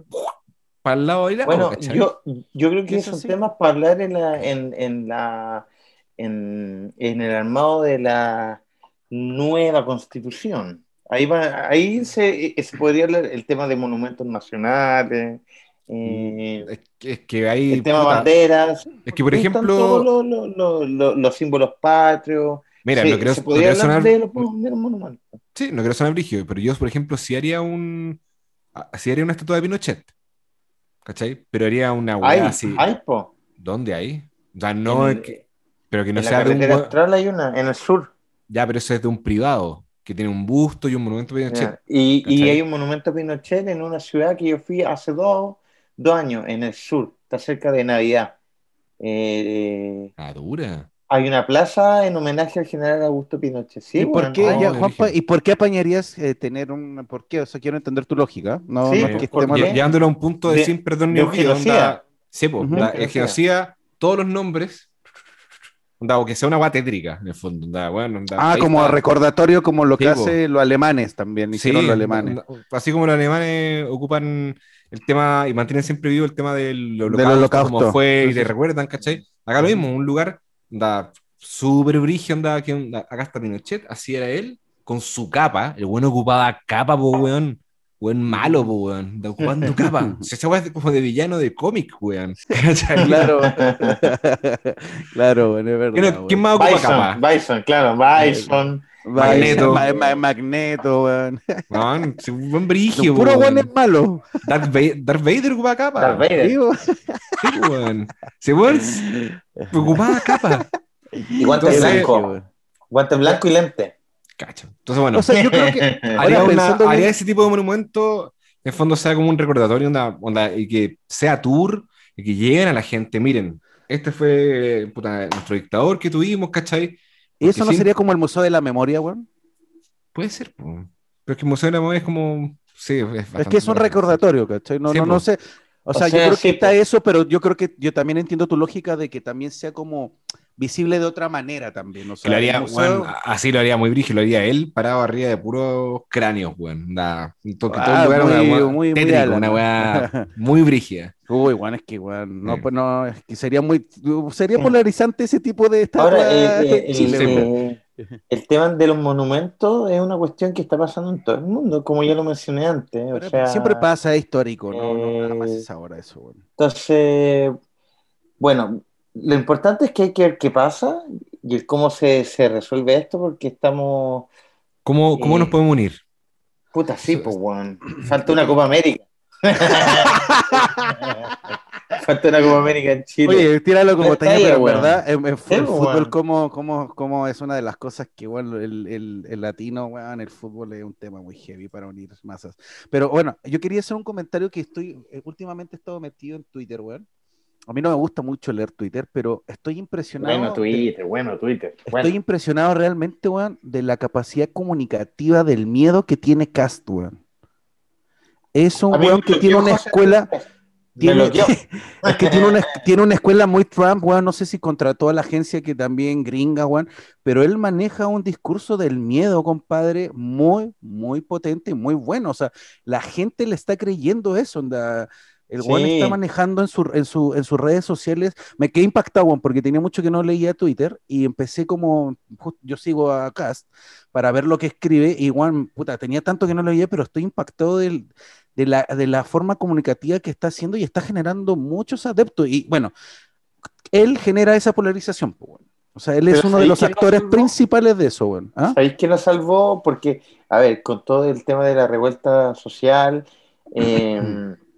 para el lado y lado, Bueno, ¿cachai? yo, yo creo que Eso son sí. temas para hablar en la, en, en la en, en el armado de la nueva constitución. Ahí va, ahí se, se podría hablar el tema de monumentos nacionales, eh, Es, que- es que hay. el tema puta, banderas, es que, por ejemplo, los, los- los- los- los símbolos patrios. mira, Sí, no quiero, se podría hablar sonar, de los, monumentos. sí, no quiero sonar brígido, pero yo, por ejemplo, si haría un. Si haría una estatua de Pinochet, ¿cachai? Pero haría una así. hay, po. ¿Dónde hay? O sea, no En- es que- Pero que no en la sea de un. hay una, en el sur. Ya, pero eso es de un privado, que tiene un busto y un monumento de Pinochet. Y, y hay un monumento a Pinochet en una ciudad que yo fui hace dos, dos años, en el sur, está cerca de Navidad. Eh, Ah, dura. hay una plaza en homenaje al general Augusto Pinochet. Sí, ¿Y por bueno, qué, no, ya, Juanpa. ¿y por qué apañarías eh, tener un... ¿Por qué? O sea, quiero entender tu lógica. No, Sí, no es que ¿por Llevándolo a un punto de, De- sin perdón ni olvido. Sí, pues, onda, Genocida. el genocida, todos los nombres, o que sea una guá tétrica, en el fondo. onda, bueno, onda, Ah, como está. recordatorio, como lo que Sí, po. hacen los alemanes también, Sí, hicieron los alemanes. así como los alemanes ocupan el tema y mantienen siempre vivo el tema del holocausto, Del holocausto. como fue, Sí, y te sí. recuerdan, ¿cachai? Acá lo mismo, un lugar, onda, súper brígido, onda, que onda, acá está Pinochet, así era él, con su capa, el bueno ocupaba capa, po, weón. Weón malo, weón. Onda, Ocupando capa. O sea, esa weá es como de villano de cómic, weón. Claro, claro, bueno, es verdad. ¿Quién, quién más ocupa Bison, capa? Bison, claro, Bison. Magneto. Ma- ma- Magneto, weón. Weón, buen brigio, puros weón. weones malos. Darth Vader, Darth Vader ocupaba capa. Darth Vader. Sí, weón. Sí, weón, s- ocupaba capa. Y guante Entonces- blanco. Guante blanco y lente. Cacho. Entonces, bueno, O sea, yo creo que haría, una- haría ese tipo de monumento, en el fondo sea como un recordatorio, onda, onda, y que sea tour, y que lleguen a la gente, miren, este fue puta, nuestro dictador que tuvimos, ¿cachai? ¿Y eso Porque no sin- sería como el Museo de la Memoria, weón? Puede ser, po. pero es que el Museo de la Memoria es como... Sí, es, Es que es un recordatorio, ¿cachai? No, Sí, no, no sé. O O sea, yo sea, creo sí, que está po. eso, pero yo creo que yo también entiendo tu lógica de que también sea como visible de otra manera también. O sea, Que lo haría, museo- weón, así lo haría muy brígido, lo haría él parado arriba de puros cráneos, weón. To- que todo Ah, el lugar muy- una weá muy- muy tétrico, una weá muy brígida. Uy, bueno, es que weón, no, Sí. pues no, es que sería muy, sería polarizante ese tipo de estatua Ahora, eh, eh, Chile, el, weón. eh, el tema de los monumentos es una cuestión que está pasando en todo el mundo, como ya lo mencioné antes. o Pero sea, siempre pasa, es histórico, no, no, nada más eh, es ahora eso, weón. Entonces, bueno, lo importante es que hay que ver qué pasa y el cómo se, se resuelve esto, porque estamos. ¿Cómo, cómo Eh, nos podemos unir? Puta, sí, pues, weón. Falta una Copa América. Falta una Copa América en Chile. Oye, tíralo como Está pero weón. verdad, en, Sí, fútbol, como, como, como es una de las cosas que, bueno, el, el, el latino, weón, el fútbol es un tema muy heavy para unir masas. Pero bueno, yo quería hacer un comentario que estoy, eh, últimamente he estado metido en Twitter, weón. A mí no me gusta mucho leer Twitter, pero estoy impresionado. Bueno, de- Twitter, bueno, Twitter. Estoy impresionado realmente, weón, de la capacidad comunicativa del miedo que tiene Cast, weón. Es un weón que tiene una escuela, tiene, es que tiene una, tiene una escuela muy Trump, weón, no sé si contrató a la agencia que también gringa, weón, pero él maneja un discurso del miedo, compadre, muy, muy potente y muy bueno. O sea, la gente le está creyendo eso, onda. El Sí. está manejando en, su, en, su, en sus redes sociales. Me quedé impactado, weón, porque tenía mucho que no leía Twitter y empecé como, yo sigo a Cast para ver lo que escribe y, weón, puta, tenía tanto que no leía, pero estoy impactado del, de, la, de la forma comunicativa que está haciendo y está generando muchos adeptos. Y bueno, él genera esa polarización, pues. O sea, él es Pero uno de ¿sabéis los actores principales de eso, weón. ¿Ah? ¿Sabéis que nos salvó? Porque, a ver, con todo el tema de la revuelta social, eh,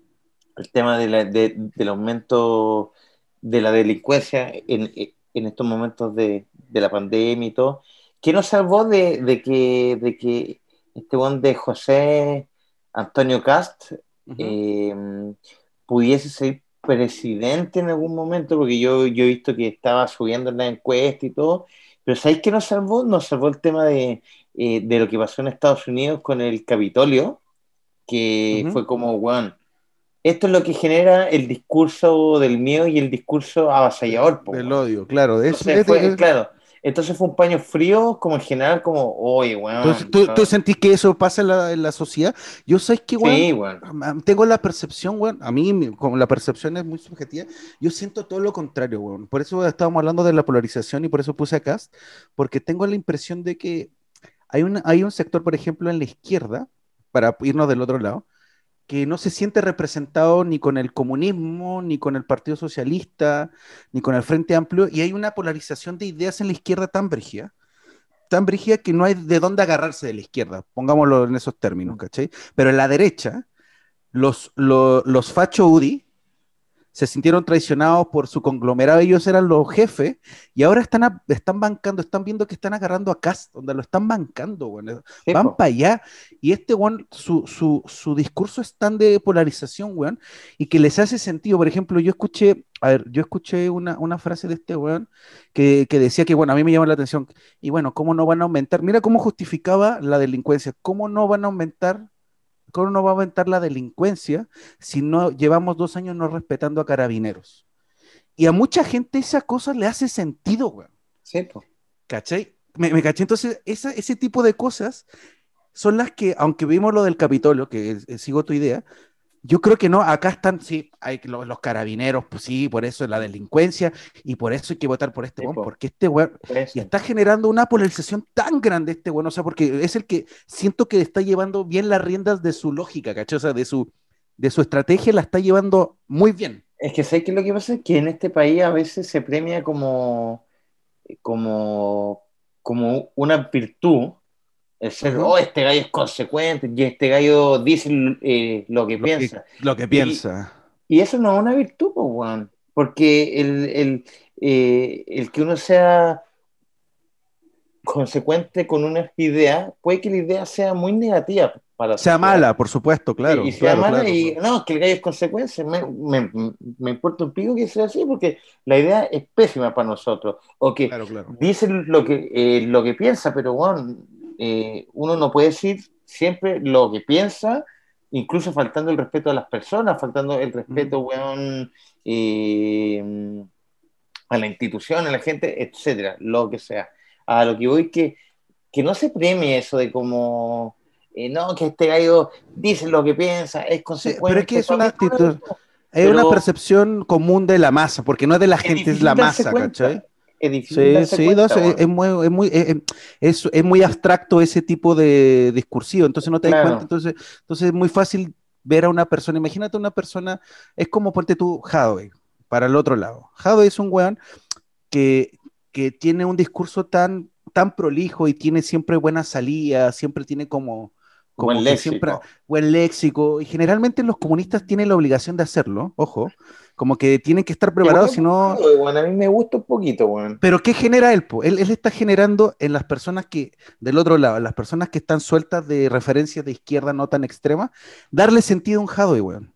el tema de la- de- del aumento de la delincuencia en, en estos momentos de, de la pandemia y todo, ¿qué nos salvó de, de que, de que este buen de José Antonio Cast eh, pudiese ser presidente en algún momento, porque yo, yo he visto que estaba subiendo en la encuesta y todo, pero ¿sabéis qué nos salvó? Nos salvó el tema de, eh, de lo que pasó en Estados Unidos con el Capitolio, que fue como, weón, esto es lo que genera el discurso del miedo y el discurso avasallador. po, weón. odio, claro. eso- Entonces fue, es- claro, entonces fue un paño frío, como en general, como, oye, weón. Entonces, ¿tú, no". tú sentís que eso pasa en la, en la sociedad? Yo sé que, weón, Sí, weón. tengo la percepción, weón, a mí como la percepción es muy subjetiva, yo siento todo lo contrario, weón. Por eso estábamos hablando de la polarización y por eso puse a Cast, porque tengo la impresión de que hay, una, hay un sector, por ejemplo, en la izquierda, para irnos del otro lado, que no se siente representado ni con el comunismo, ni con el Partido Socialista, ni con el Frente Amplio, y hay una polarización de ideas en la izquierda tan brígida, tan brígida que no hay de dónde agarrarse de la izquierda, pongámoslo en esos términos, ¿cachai? Pero en la derecha, los, lo- los facho UDI se sintieron traicionados por su conglomerado, ellos eran los jefes, y ahora están, a- están bancando, están viendo que están agarrando a Cast, donde lo están bancando, weón. Sí, Van para allá. Y este weón, su, su, su discurso es tan de polarización, weón, y que les hace sentido. Por ejemplo, yo escuché, a ver, yo escuché una, una frase de este weón que, que decía que, bueno, a mí me llama la atención. Y bueno, ¿cómo no van a aumentar? Mira cómo justificaba la delincuencia. ¿Cómo no van a aumentar? ¿Cómo no va a aumentar la delincuencia si no llevamos dos años no respetando a carabineros? Y a mucha gente esa cosa le hace sentido, weón. Sí, po. ¿Cachai? Me, me caché. Entonces, esa- ese tipo de cosas son las que, aunque vimos lo del Capitolio, que eh, sigo tu idea, yo creo que no, acá están, sí, hay que los, los carabineros, pues sí, por eso es la delincuencia, y por eso hay que votar por este Sí, weón, porque este weón, y está generando una polarización tan grande este weón, o sea, porque es el que siento que está llevando bien las riendas de su lógica, ¿cachai? O sea, de su, de su estrategia la está llevando muy bien. Es que ¿sabes qué? Lo que pasa es que en este país a veces se premia como, como, como una virtud el ser, oh, este gallo es consecuente y este gallo dice eh, lo que Lo que, piensa. lo que piensa. Y eso no es una virtud, pues, weón. Porque el, el, eh, el que uno sea consecuente con una idea, puede que la idea sea muy negativa para Sea mala, por supuesto, claro. y sea claro, mala claro. y no, es que el gallo es consecuencia. Me, me, me importa un pico que sea así porque la idea es pésima para nosotros. O que Claro, claro. dice lo que, eh, lo que piensa, pero bueno, eh, uno no puede decir siempre lo que piensa, incluso faltando el respeto a las personas, faltando el respeto, weón, eh, a la institución, a la gente, etcétera, lo que sea. A lo que voy que, que no se premie eso de como, eh, no, que este gallo dice lo que piensa, es consecuente. pero es que es una actitud, es una percepción común de la masa, porque no es de la gente, es la masa. ¿cachai? Es difícil Sí, sí, cuenta, no, es, muy, es, muy, es, es- es muy abstracto ese tipo de discursivo, entonces no te das cuenta, entonces, entonces es muy fácil ver a una persona, imagínate una persona, es como ponte tú Hadway, para el otro lado. Hadway es un weón que, que tiene un discurso tan, tan prolijo y tiene siempre buena salida, siempre tiene como... como Buen que léxico. siempre- buen léxico, y generalmente los comunistas tienen la obligación de hacerlo, ojo, como que tienen que estar preparados, si no... Weón, a mí me gusta un poquito, weón. Pero ¿qué genera él? Él, él está generando en las personas que, del otro lado, las personas que están sueltas de referencias de izquierda no tan extrema, darle sentido a un Hadwe, weón.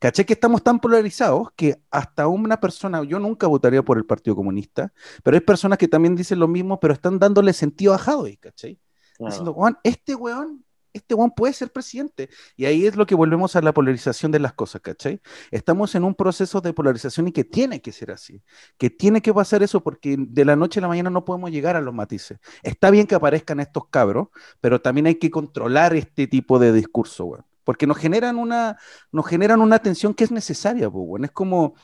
¿Caché que estamos tan polarizados que hasta una persona, yo nunca votaría por el Partido Comunista, pero hay personas que también dicen lo mismo, pero están dándole sentido a Jadwe, ¿cachai? Claro. Diciendo, Juan, este weón, este weón puede ser presidente. Y ahí es lo que volvemos a la polarización de las cosas, ¿cachai? Estamos en un proceso de polarización y que tiene que ser así, que tiene que pasar eso porque de la noche a la mañana no podemos llegar a los matices. Está bien que aparezcan estos cabros, pero también hay que controlar este tipo de discurso, weón. Porque nos generan una, nos generan una tensión que es necesaria, pues, weón. Es como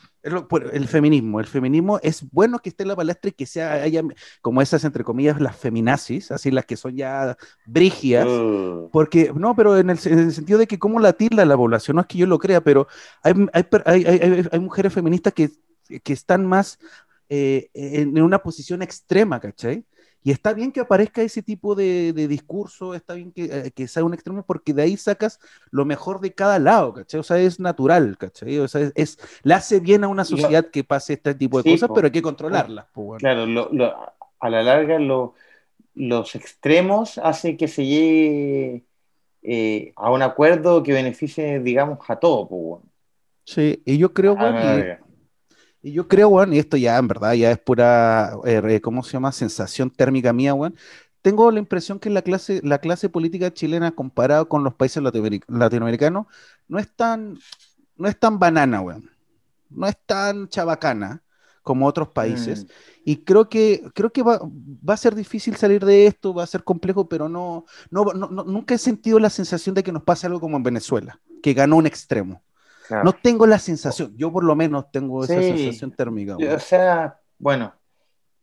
por- el feminismo. El feminismo es bueno que esté en la palestra y que sea, haya, como esas, entre comillas, las feminazis, así las que son ya brígidas. Uh, Porque, no, pero en el, en el sentido de que cómo la tilda la población, no es que yo lo crea, pero hay, hay, hay- hay- mujeres feministas que, que están más eh, en, en una posición extrema, ¿cachai? Y está bien que aparezca ese tipo de, de discurso, está bien que, eh, que sea un extremo, porque de ahí sacas lo mejor de cada lado, ¿cachai? O sea, es natural, ¿cachai? O sea, es, es- le hace bien a una lo- sociedad que pase este tipo de Sí, cosas, po. pero hay que controlarlas, po, bueno. claro, lo- lo- a la larga lo- los extremos hacen que se llegue eh, a un acuerdo que beneficie, digamos, a todo. Pues, bueno. Sí, y yo creo, bueno, larga. Y yo creo, weón, y esto ya en verdad ya es pura, eh, ¿cómo se llama? Sensación térmica mía, weón. Tengo la impresión que la clase, la clase política chilena comparado con los países latinoameric- latinoamericanos no es tan, no es tan banana, weón. No es tan chabacana como otros países. Mm. Y creo que, creo que va, va a ser difícil salir de esto, va a ser complejo, pero no, no, no- no- nunca he sentido la sensación de que nos pase algo como en Venezuela, que ganó un extremo. Claro. No tengo la sensación, yo por lo menos tengo esa Sí. sensación térmica. O sea, bueno,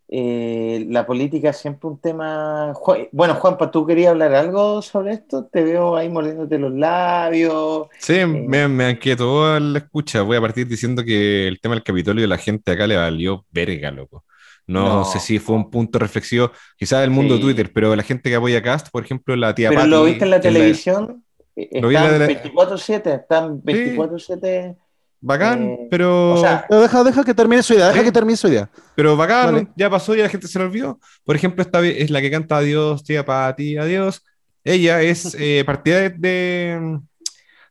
eh, la política es siempre un tema. Bueno, Juanpa, ¿tú querías hablar algo sobre esto? Te veo ahí mordiéndote los labios. Sí, me, me inquietó la escucha. Voy a partir diciendo que el tema del Capitolio la gente acá le valió verga, loco. No, No. sé si fue un punto reflexivo, quizás del mundo Sí. Twitter, pero la gente que apoya a Cast, por ejemplo, la tía Pero Pati, lo viste en la televisión. Eh, la Están tele- 24-7, están 24-7. Bacán, Eh, pero, o sea, Pero deja, deja que termine su idea, deja Sí. que termine su idea. pero bacán, Vale. ya pasó y la gente se lo olvidó. Por ejemplo, esta vez es la que canta Adiós, tía Pati, adiós. Ella es eh, partidaria de,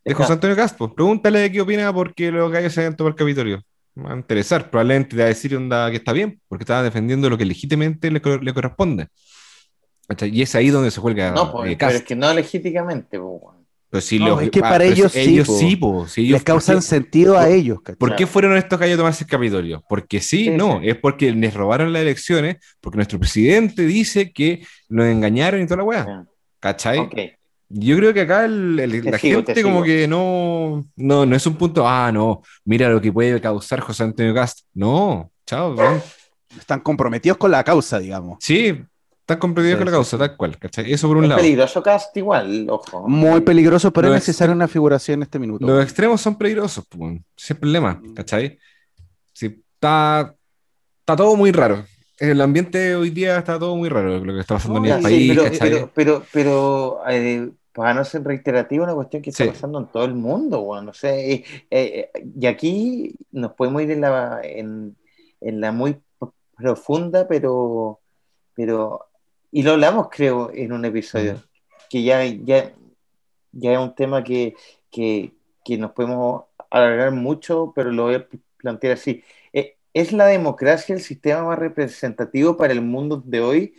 de José Antonio Caspo. Pregúntale qué opina porque los gallos se han tomado el Capitolio. Me va a interesar, probablemente te va a decir onda, que está bien, porque estaba defendiendo lo que legítimamente le, le corresponde. Y es ahí donde se juega no, pues, eh, pero es que no legítimamente. pues, Pero si No, los- es que ah, para pero ellos sí, ellos sí, po. Si ellos- Les causan ¿por qué- sentido a ellos. ¿cachai? ¿Por qué fueron estos gallos a tomarse el Capitolio? Porque sí, Sí, no, sí. es porque les robaron las elecciones, porque nuestro presidente dice que nos engañaron y toda la weá. ¿Cachai? Ok. Yo creo que acá el- el- la sigo, te gente como que no, no, no es un punto, ah, no, mira lo que puede causar José Antonio Cast. No, chao. Están comprometidos con la causa, digamos. Sí, están comprometidos Sí, con la causa, sí. tal cual, ¿cachai? Eso por un Es lado. peligroso cast igual, ojo. Muy peligroso, pero Lo es necesaria una figuración en este minuto. Los extremos son peligrosos, pues, weón. ese es el problema, ¿cachai? Sí, está, está todo muy raro. El ambiente hoy día está todo muy raro, lo que está pasando No, en el sí, país, pero, ¿cachai? pero, pero, pero, eh, para no ser reiterativo, una cuestión que está Sí. pasando en todo el mundo, bueno, no sé, eh, eh, y aquí nos podemos ir en la, en, en la muy profunda, pero, pero, y lo hablamos creo en un episodio, que ya, ya, ya es un tema que, que, que nos podemos alargar mucho, pero lo voy a plantear así. Eh, ¿Es la democracia el sistema más representativo para el mundo de hoy?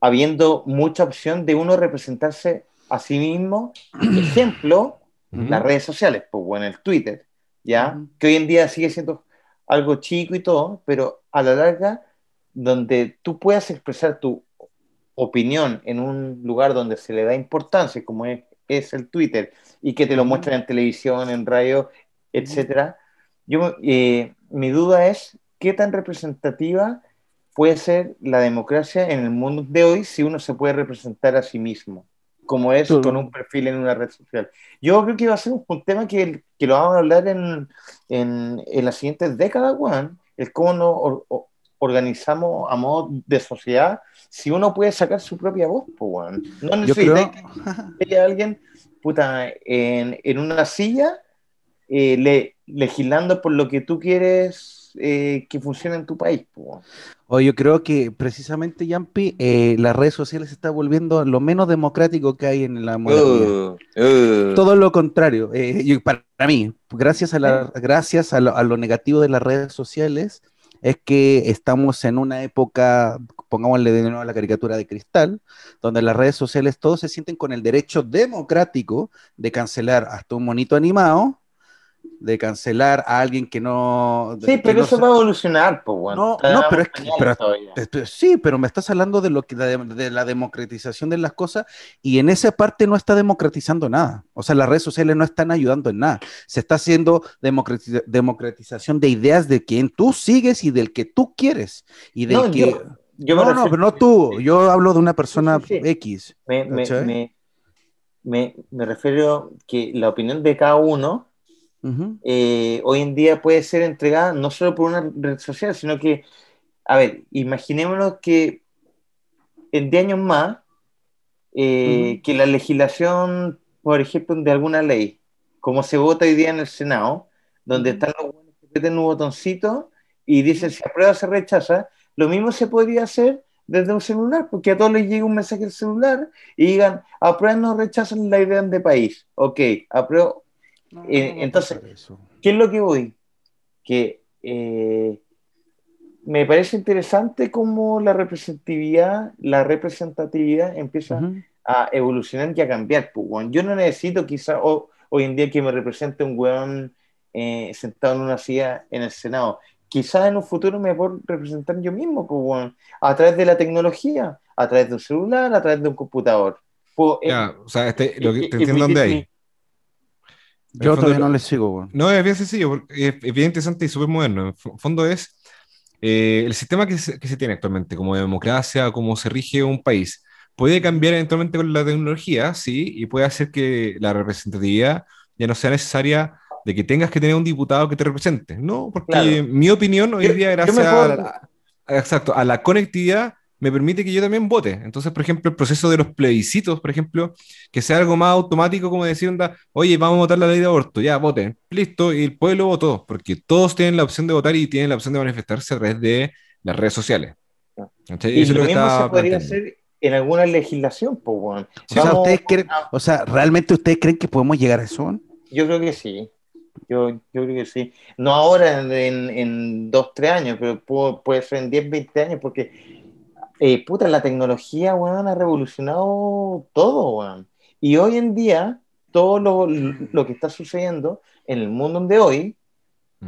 habiendo mucha opción de uno representarse a sí mismo. Ejemplo, las redes sociales, pues bueno, el Twitter, ¿ya? Ujú. Que hoy en día sigue siendo algo chico y todo, pero a la larga, donde tú puedas expresar tu opinión en un lugar donde se le da importancia, como es, es el Twitter, y que te lo muestran en televisión, en radio, etcétera. Yo, eh, mi duda es qué tan representativa puede ser la democracia en el mundo de hoy si uno se puede representar a sí mismo, como es con un perfil en una red social. Yo creo que va a ser un, tema que, que lo vamos a hablar en, en, en las siguientes décadas, Juan, el cómo nos or- or- organizamos a modo de sociedad si uno puede sacar su propia voz, pues. No Yo creo, necesita que haya alguien puta, en, en una silla eh, le- legislando por lo que tú quieres eh, que funcionen en tu país. O yo creo que precisamente, Yampi, eh, las redes sociales se está volviendo lo menos democrático que hay en la modernidad. Uh, uh. Todo lo contrario. eh, yo- para mí, gracias, a, la, gracias a, lo, a lo negativo de las redes sociales, es que estamos en una época, pongámosle de nuevo la caricatura de cristal, donde las redes sociales todos se sienten con el derecho democrático de cancelar hasta un monito animado, de cancelar a alguien que no... Sí, que pero no eso se- va a evolucionar, pues, weón. No, no, pero es que- pero- Sí, pero me estás hablando de lo que de, de la democratización de las cosas y en esa parte no está democratizando nada. O sea, las redes sociales no están ayudando en nada. Se está haciendo democratiza- democratización de ideas de quien tú sigues y del que tú quieres y del No, que yo- Yo no, no, pero no tú. Yo hablo de una persona Sí, sí, sí. X. Me, me, me, me, me refiero que la opinión de cada uno Eh, hoy en día puede ser entregada no solo por una red social, sino que, a ver, imaginémonos que en 10 años más, eh, que la legislación, por ejemplo, de alguna ley, como se vota hoy día en el Senado, donde están los buenos que apretan un botoncito y dicen si aprueba se rechaza, lo mismo se podría hacer desde un celular, porque a todos les llega un mensaje al celular y digan, aprueban o rechazan la idea de país. Ok, apruebo, No, Eh, no entonces-. ¿Qué es lo que voy? Que eh, me parece interesante cómo la representatividad, la representatividad empieza Ujú. a evolucionar y a cambiar. pues, weón. Yo no necesito quizá ho- hoy en día que me represente un weón eh, sentado en una silla en el Senado. Quizás en un futuro me puedo representar yo mismo, pues, weón, a través de la tecnología, a través de un celular, a través de un computador. Puedo, eh, Ya, o sea, este, lo que, eh, te eh, entiendo dónde hay. Yo todavía no le sigo, weón. No, es bien sencillo, es, es bien interesante y súper moderno. En fondo es eh, el sistema que se, que se tiene actualmente, como democracia, cómo se rige un país. Puede cambiar eventualmente con la tecnología, sí, y puede hacer que la representatividad ya no sea necesaria de que tengas que tener un diputado que te represente. No, porque Claro. mi opinión hoy Yo- día, gracias a, la- exacto, a la conectividad, me permite que yo también vote. Entonces, por ejemplo, el proceso de los plebiscitos, por ejemplo, que sea algo más automático, como decir, onda, oye, vamos a votar la ley de aborto, ya, voten, listo, y el pueblo votó, porque todos tienen la opción de votar y tienen la opción de manifestarse a través de las redes sociales. ¿Cachai? y Eso es lo lo que mismo se podría hacer en alguna legislación, pues, weón. O sea, ¿ustedes creen, a- o sea, ¿realmente ustedes creen que podemos llegar a eso? Yo creo que sí. Yo, yo creo que sí. No ahora en, en, dos, tres años, pero pu- puede ser en 10, 20 años, porque, eh, puta, la tecnología, weón, ha revolucionado todo, weón. Y hoy en día, todo lo, lo que está sucediendo en el mundo de hoy,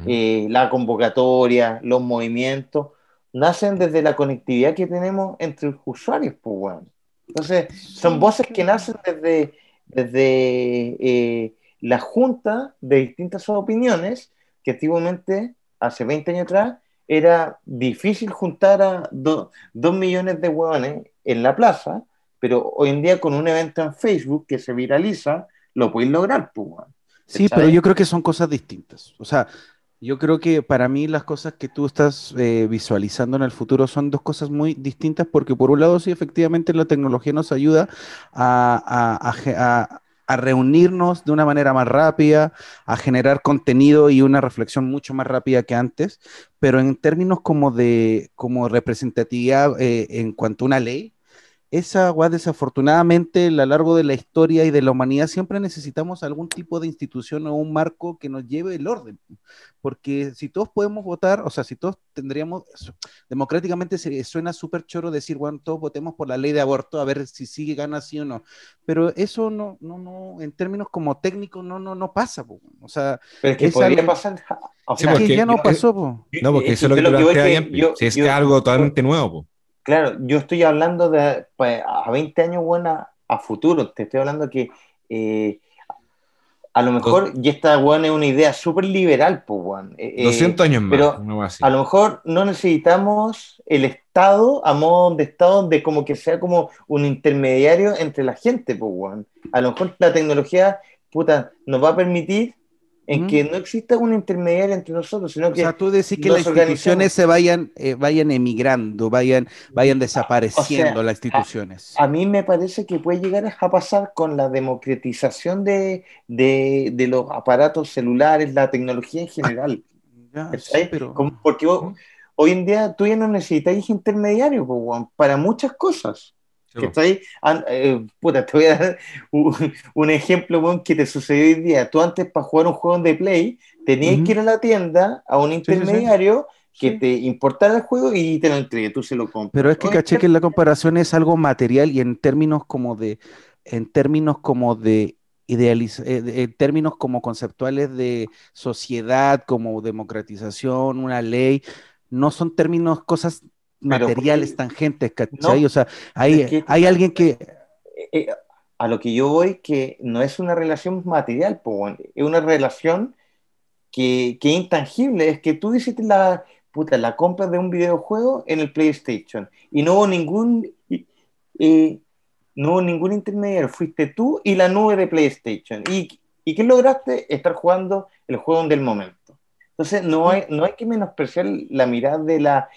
eh, la convocatoria, los movimientos, nacen desde la conectividad que tenemos entre los usuarios, pues, weón. Entonces, son voces que nacen desde, desde eh, la junta de distintas opiniones, que antiguamente, hace 20 años atrás, era difícil juntar a do- dos millones de hueones en la plaza, pero hoy en día con un evento en Facebook que se viraliza, lo puedes lograr, pues, weón. Sí, pero yo creo que son cosas distintas. O sea, yo creo que para mí las cosas que tú estás eh, visualizando en el futuro son dos cosas muy distintas porque por un lado sí, efectivamente la tecnología nos ayuda a, a- a ge- a- a reunirnos de una manera más rápida, a generar contenido y una reflexión mucho más rápida que antes, pero en términos como de como representatividad eh, en cuanto a una ley, esa agua desafortunadamente a lo largo de la historia y de la humanidad siempre necesitamos algún tipo de institución o un marco que nos lleve el orden. Porque si todos podemos votar, o sea, si todos tendríamos, democráticamente se, suena súper choro decir, bueno, todos votemos por la ley de aborto a ver si sigue gana sí o no. Pero eso no, no, no, en términos como técnicos no, no, no pasa. po. O sea, Pero es que podría algo- pasar. o Sí, sea, que porque ya no yo- pasó. po. No, porque es eso es lo que que lo que que yo- Si es yo- que algo totalmente nuevo, po. Claro, yo estoy hablando de pues, a 20 años buena a futuro. Te estoy hablando que eh, a lo mejor, y esta weón es una idea súper liberal, pues, weón. Eh, eh, 200 años más, pero a lo mejor no necesitamos el Estado a modo de Estado de como que sea como un intermediario entre la gente, pues. A lo mejor la tecnología, puta, nos va a permitir en que no exista un intermediario entre nosotros, sino O que sea, tú decís que nos las instituciones se vayan, eh, vayan emigrando, vayan, vayan desapareciendo O sea, las instituciones. A mí me parece que puede llegar a pasar con la democratización de, de- de los aparatos celulares, la tecnología en general. Ya, sí, ¿cachai? pero... Como- porque vos- hoy en día tú ya no necesitas intermediarios para muchas cosas. Sí. ¿Cachai? An- eh, puta, te voy a dar un, un ejemplo weón, que te sucedió hoy día. Tú antes para jugar un juego de Play tenías Ujú. que ir a la tienda a un sí, sí. intermediario que Sí. te importara el juego y te lo entregue, tú se lo compras. Pero es que caché que la comparación es algo material y en términos como de, en términos como de idealiz- eh, en términos como conceptuales de sociedad, como democratización, una ley, no son términos, cosas materiales, tangentes, ¿cachai? No, O sea, hay, es que- hay alguien que, eh, a lo que yo voy, que no es una relación material, po, es una relación que, que es intangible. Es que tú hiciste la, puta, la compra de un videojuego en el PlayStation y no hubo ningún, eh, no hubo ningún intermediario. Fuiste tú y la nube de PlayStation. ¿Y, y qué lograste? Estar jugando el juego del momento. Entonces, no hay, no hay que menospreciar la mirada de la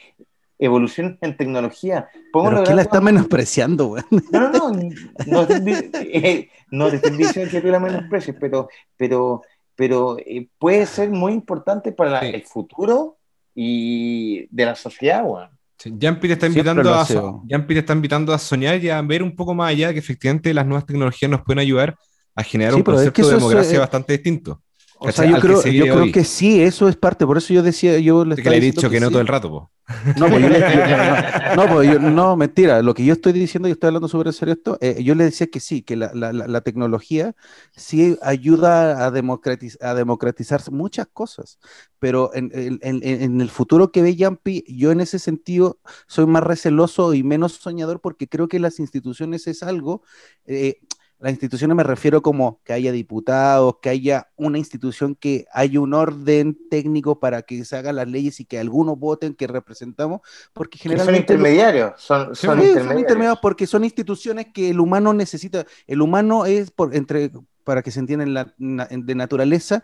evolución en tecnología. Pero ¿qué la está menospreciando, weón? no, no, no, no te, di- eh, no te estoy diciendo que tú la menosprecies, pero, pero, pero eh, puede ser muy importante para la- Sí. el futuro y de la sociedad, weón. Sí, Jampi te está invitando a está invitando a soñar y a ver un poco más allá que efectivamente las nuevas tecnologías nos pueden ayudar a generar Sí, un pero es que concepto de es, democracia eh, bastante distinto. O sea, yo que creo, yo creo que sí, eso es parte, por eso yo decía, yo le Que le he dicho que, no sí. todo el rato, po. No, pues yo le- yo- no, no, pues yo- no, mentira. Lo que yo estoy diciendo, y estoy hablando en serio esto, eh, yo le decía que sí, que la, la- la- tecnología sí ayuda a, democratiz- a democratizar muchas cosas, pero en, en- en- en el futuro que ve Yampi, yo en ese sentido soy más receloso y menos soñador porque creo que las instituciones es algo... eh, las instituciones me refiero como que haya diputados, que haya una institución que haya un orden técnico para que se hagan las leyes y que algunos voten que representamos, porque Que son generalmente lo- intermediarios, son, son Sí, son intermediarios. porque son instituciones que el humano necesita. El humano es, por, entre, para que se entienda en la- na- en- de naturaleza,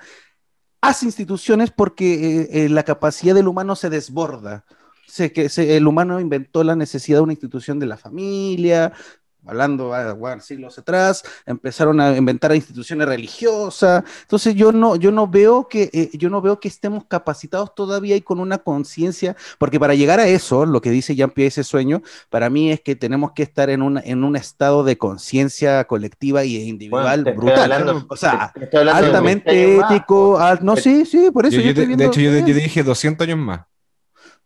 hace instituciones porque eh, eh, la capacidad del humano se desborda. Se, que se- el humano inventó la necesidad de una institución de la familia, hablando bueno, siglos atrás, empezaron a inventar instituciones religiosas. Entonces yo no, yo no veo que eh, yo no veo que estemos capacitados todavía y con una conciencia, porque para llegar a eso, lo que dice Jean Pierre ese sueño, para mí es que tenemos que estar en, una, en un estado de conciencia colectiva y individual Bueno, te estoy brutal. hablando- o sea, altamente 20 años más, ético, al- no, sí, sí, por eso Yo- yo, yo estoy te- de hecho, yo, dije 200 años más.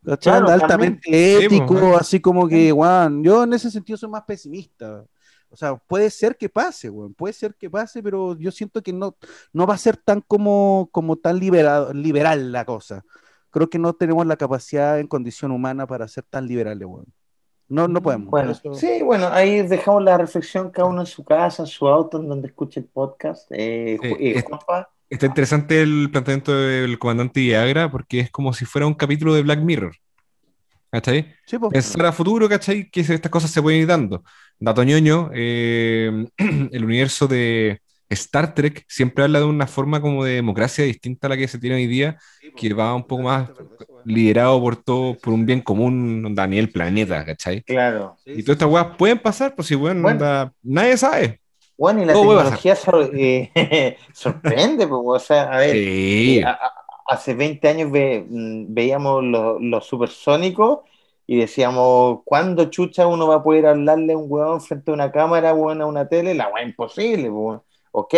¿Cachai? Claro, altamente también. Sí, ético, pues, bueno. así como que, weón, yo en ese sentido soy más pesimista. O sea, puede ser que pase, weón, puede ser que pase, pero yo siento que no, no va a ser tan como, como tan liberado, liberal la cosa. Creo que no tenemos la capacidad en condición humana para ser tan liberales, weón. No, no podemos. Bueno, Eso- sí, bueno, ahí dejamos la reflexión cada uno en su casa, en su auto, en donde escuche el podcast. Eh, Sí, eh, es- Juanpa, Está interesante el planteamiento del comandante Viagra porque es como si fuera un capítulo de Black Mirror. ¿Cachai? Sí, pues. Pensar a futuro, ¿cachai? Que estas cosas se pueden ir dando. Dato ñoño, eh, el universo de Star Trek siempre habla de una forma como de democracia distinta a la que se tiene hoy día, que va un poco más liderado por todo, por un bien común nivel planeta, ¿cachai? claro. Y todas estas weas pueden pasar, pues si bueno, Bueno. onda, nadie sabe. Bueno, y la puede tecnología sor- eh, sorprende, pues, o sea, a ver, Sí. eh, a- a- hace 20 años ve- mm, veíamos los los supersónicos y decíamos, ¿cuándo chucha uno va a poder hablarle a un weón frente a una cámara, weón, a una tele? La weá imposible, weón. Ok,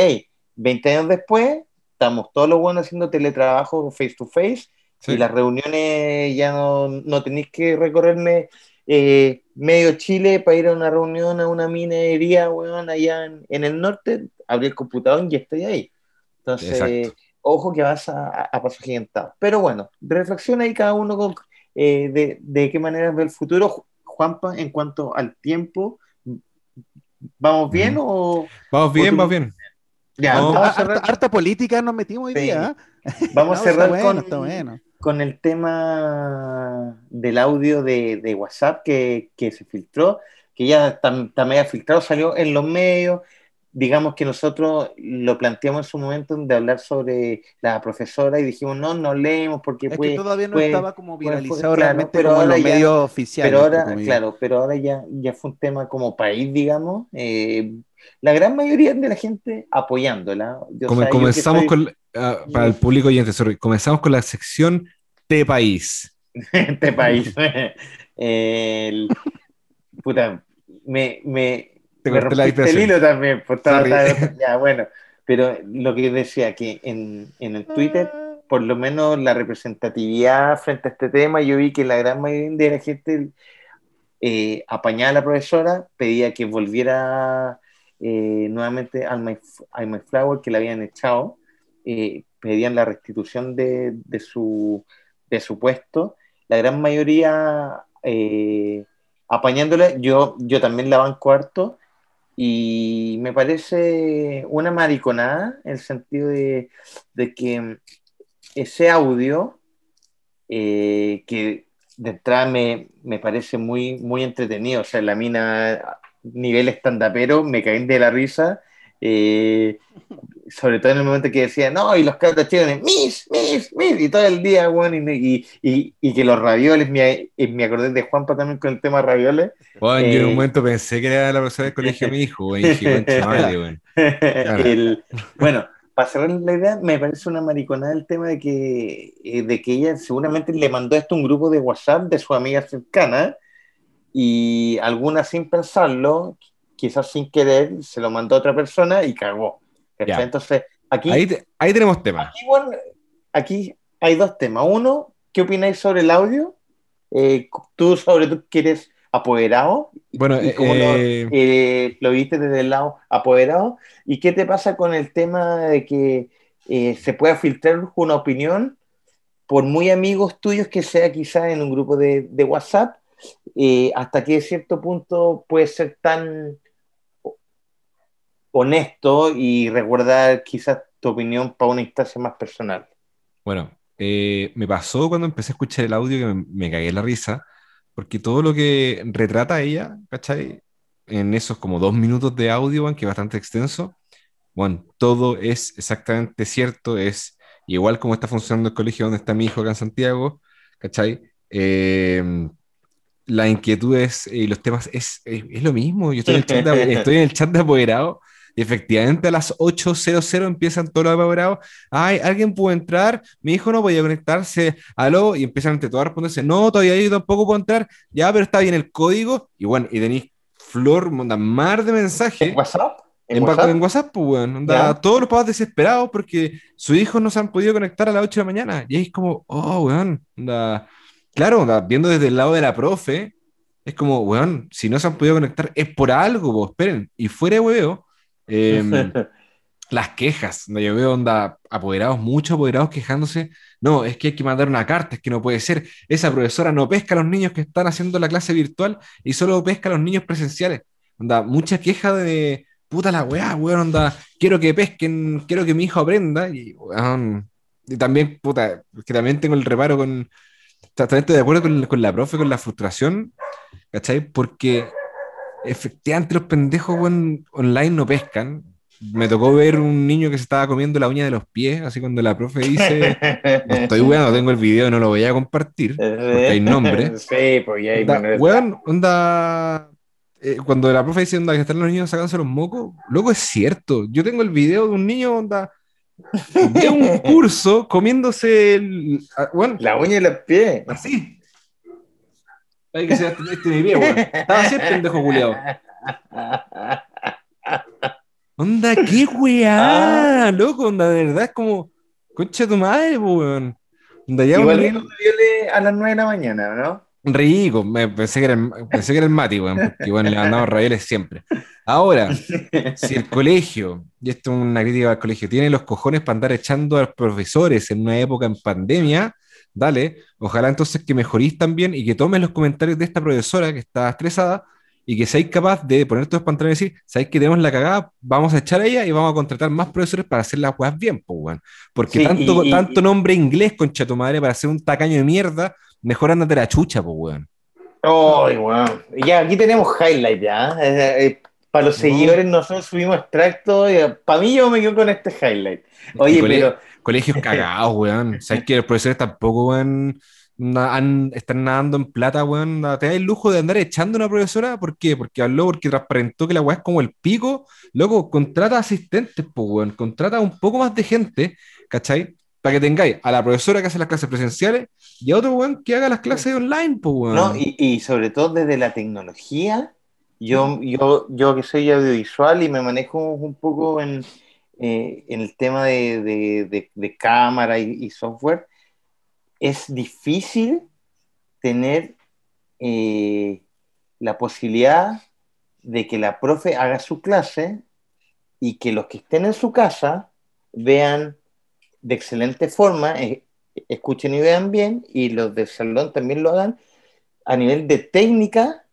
20 años después, estamos todos los buenos haciendo teletrabajo face to face Sí. y las reuniones ya no, no tenéis que recorrerme eh, medio Chile para ir a una reunión a una minería, weón, allá en, en el norte, abrí el computador y estoy ahí. Entonces, Exacto. ojo que vas a, a, paso gigantado. Pero bueno, reflexiona ahí cada uno con, eh, de, de qué manera ve el futuro. Ju- Juanpa, en cuanto al tiempo, ¿vamos bien o...? Vamos bien, vamos bien. Ya, No. vamos a harta, cerrar, harta política nos metimos hoy Sí. día. ¿eh? vamos a cerrar está bueno, con, está bueno. Con el tema del audio de, de WhatsApp que, que se filtró, que ya está, medio filtrado, salió en los medios. Digamos que nosotros lo planteamos en su momento de hablar sobre la profesora y dijimos, no, no leemos porque Es puede, que todavía no puede- estaba como puede- viralizado claro, realmente pero como en ahora los ya- medios oficiales. pero ahora, claro, pero ahora ya, ya fue un tema como país, digamos. eh, la gran mayoría de la gente apoyándola. Yo, o Come- sea, yo que comenzamos soy- con, ah, para el público oyente, sorry, comenzamos con la sección este país. este país. El- puta, me, me, Te me rompiste el hilo también. estaba- ya, bueno, pero lo que decía que en, en el Twitter, por lo menos la representatividad frente a este tema, yo vi que la gran mayoría de la gente eh, apañaba a la profesora, pedía que volviera eh, nuevamente al My, al My Flower, que la habían echado, eh, pedían la restitución de, de su, de su puesto. La gran mayoría eh, yo, yo también la banco harto y me parece una mariconada en el sentido de, de que ese audio eh, que de entrada me, me parece muy, muy entretenido, o sea, la mina nivel estandapero, me caí de la risa, eh, sobre todo en el momento que decía, no, y los cabros chicos, mis, mis, mis, y todo el día, bueno, y, y, y, que los ravioles, me, me acordé de Juanpa también con el tema ravioles, Weón, yo en Eh, un momento pensé que era la profesora del colegio de mi hijo, weón. y Dije, concha madre, weón. El- bueno, para cerrar la idea, me parece una mariconada el tema de que, eh, de que ella seguramente le mandó esto a un grupo de WhatsApp de su amiga cercana y alguna sin pensarlo, quizás sin querer, se lo mandó a otra persona y cagó. Entonces, aquí, Ahí, te- ahí tenemos temas. aquí, bueno, aquí hay dos temas. Uno, ¿qué opináis sobre el audio? Eh, tú sobre tú que eres apoderado. Bueno, ¿Y cómo lo- eh, eh, lo viste desde el lado apoderado. ¿Y qué te pasa con el tema de que eh, se pueda filtrar una opinión por muy amigos tuyos que sea quizá en un grupo de, de WhatsApp? eh, hasta que cierto punto puede ser tan honesto y resguardar quizás tu opinión para una instancia más personal. Bueno, eh, me pasó cuando empecé a escuchar el audio que me, me cagué la risa, porque todo lo que retrata ella, ¿cachai? En esos como dos minutos de audio, weón, que es bastante extenso, bueno, todo es exactamente cierto, es igual como está funcionando el colegio donde está mi hijo acá en Santiago, ¿cachai? Eh, la inquietud es, y los temas es, es, es lo mismo, yo estoy en el chat de, estoy en el chat de apoderado y efectivamente a las 8.00 empiezan todos los apoderados. Ay, ¿alguien pudo entrar? Mi hijo no podía conectarse. Aló, y empiezan entre todos a responderse. No, todavía yo tampoco puedo entrar. Ya, pero está bien el código. Y bueno, y tenéis flor, onda, mar de mensajes. ¿En WhatsApp? En, WhatsApp? en WhatsApp, pues, weón. Onda, todos los papás desesperados porque sus hijos no se han podido conectar a las 8 de la mañana. Y es como, oh, weón. Onda, claro, onda, viendo desde el lado de la profe, es como, weón, si no se han podido conectar es por algo, pues, esperen. Y fuera de hueveo, eh, las quejas, donde yo veo onda apoderados, muchos apoderados quejándose, no, es que hay que mandar una carta, es que no puede ser, esa profesora no pesca a los niños que están haciendo la clase virtual y solo pesca a los niños presenciales. Onda, mucha queja de, puta la weá, weón, onda, quiero que pesquen, quiero que mi hijo aprenda, y, weón, y también, puta, que también tengo el reparo con, también estoy de acuerdo con, con la profe, con la frustración, ¿cachai? Porque efectivamente los pendejos weón, online no pescan. Me tocó ver un niño que se estaba comiendo la uña de los pies, así cuando la profe dice, no estoy weón, tengo el video, no lo voy a compartir, porque hay nombre. Sí, pues ya hay Onda, de weón, onda, eh, cuando la profe dice onda, que están los niños sacándose los mocos, luego es cierto. Yo tengo el video de un niño onda, de un curso comiéndose el, ah, weón, La uña y los pies. así. Ay, que se este, este mi pie, weón. Estaba así el pendejo culiado. Onda, qué weá, loco, onda, de verdad es como, concha de tu madre, weón. Onda, ya Igual viole a las 9 de la mañana, ¿no? Rico, me pensé que era el, pensé que era el Mati, weón, porque bueno, le mandamos ravioles siempre. Ahora, si el colegio, y esto es una crítica al colegio, tiene los cojones para andar echando a los profesores en una época en pandemia, dale, ojalá entonces que mejorís también y que tomes los comentarios de esta profesora que está estresada y que seáis capaz de poner todos los pantalones y decir, sabéis que tenemos la cagada, vamos a echar a ella y vamos a contratar más profesores para hacer las cosas bien, pues, weón. Porque Sí, tanto, y- y- tanto nombre inglés, concha tu madre, para ser un tacaño de mierda, mejor ándate la chucha, pues, weón. Ay, weón. Ya, aquí tenemos highlight ya. Eh, eh, para los No. seguidores nosotros subimos extractos. Para mí yo me quedo con este highlight. Oye, cole- pero Colegios cagados, weón. Sabes que los profesores tampoco, weón, han- están nadando en plata, weón. Te da el lujo de andar echando a una profesora. ¿Por qué? Porque habló, porque transparentó que la weá es como el pico. Loco, contrata asistentes, pues, weón. Contrata un poco más de gente, ¿cachai? para que tengáis a la profesora que hace las clases presenciales y a otro weón que haga las clases online, pues weón. No, y, y sobre todo desde la tecnología, yo, yo, yo que soy audiovisual y me manejo un poco en, eh, el tema de, de- cámara y, y software, es difícil tener eh, la posibilidad de que la profe haga su clase y que los que estén en su casa vean de excelente forma, eh, escuchen y vean bien, y los del salón también lo hagan a nivel de técnica,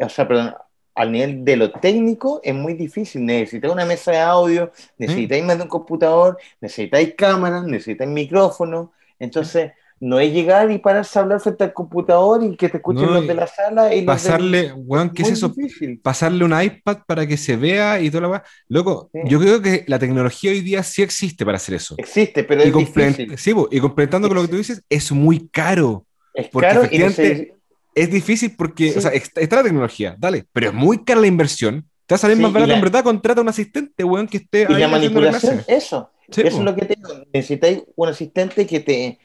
o sea, perdón, al nivel de lo técnico es muy difícil. Necesitáis una mesa de audio, necesitáis más de un computador, necesitáis cámaras, necesitáis micrófono. Entonces, no es llegar y pararse a hablar frente al computador y que te escuchen No, los de la sala y Pasarle, del... weón, ¿qué es eso? difícil. Pasarle un iPad para que se vea y toda la weá. Loco, Sí. yo creo que la tecnología hoy día sí existe para hacer eso. Existe, pero Y, es difícil. sí, y complementando con lo que tú dices, es muy caro. Es porque caro y efectivamente- neces- Es difícil porque, Sí. o sea, está, está la tecnología, dale, pero es muy cara la inversión. Te va a salir Sí, más barato, la- en verdad, contrata un asistente, weón, que esté y ahí la manipulación, eso. Sí, Eso po. es lo que te digo. Necesitáis un asistente que te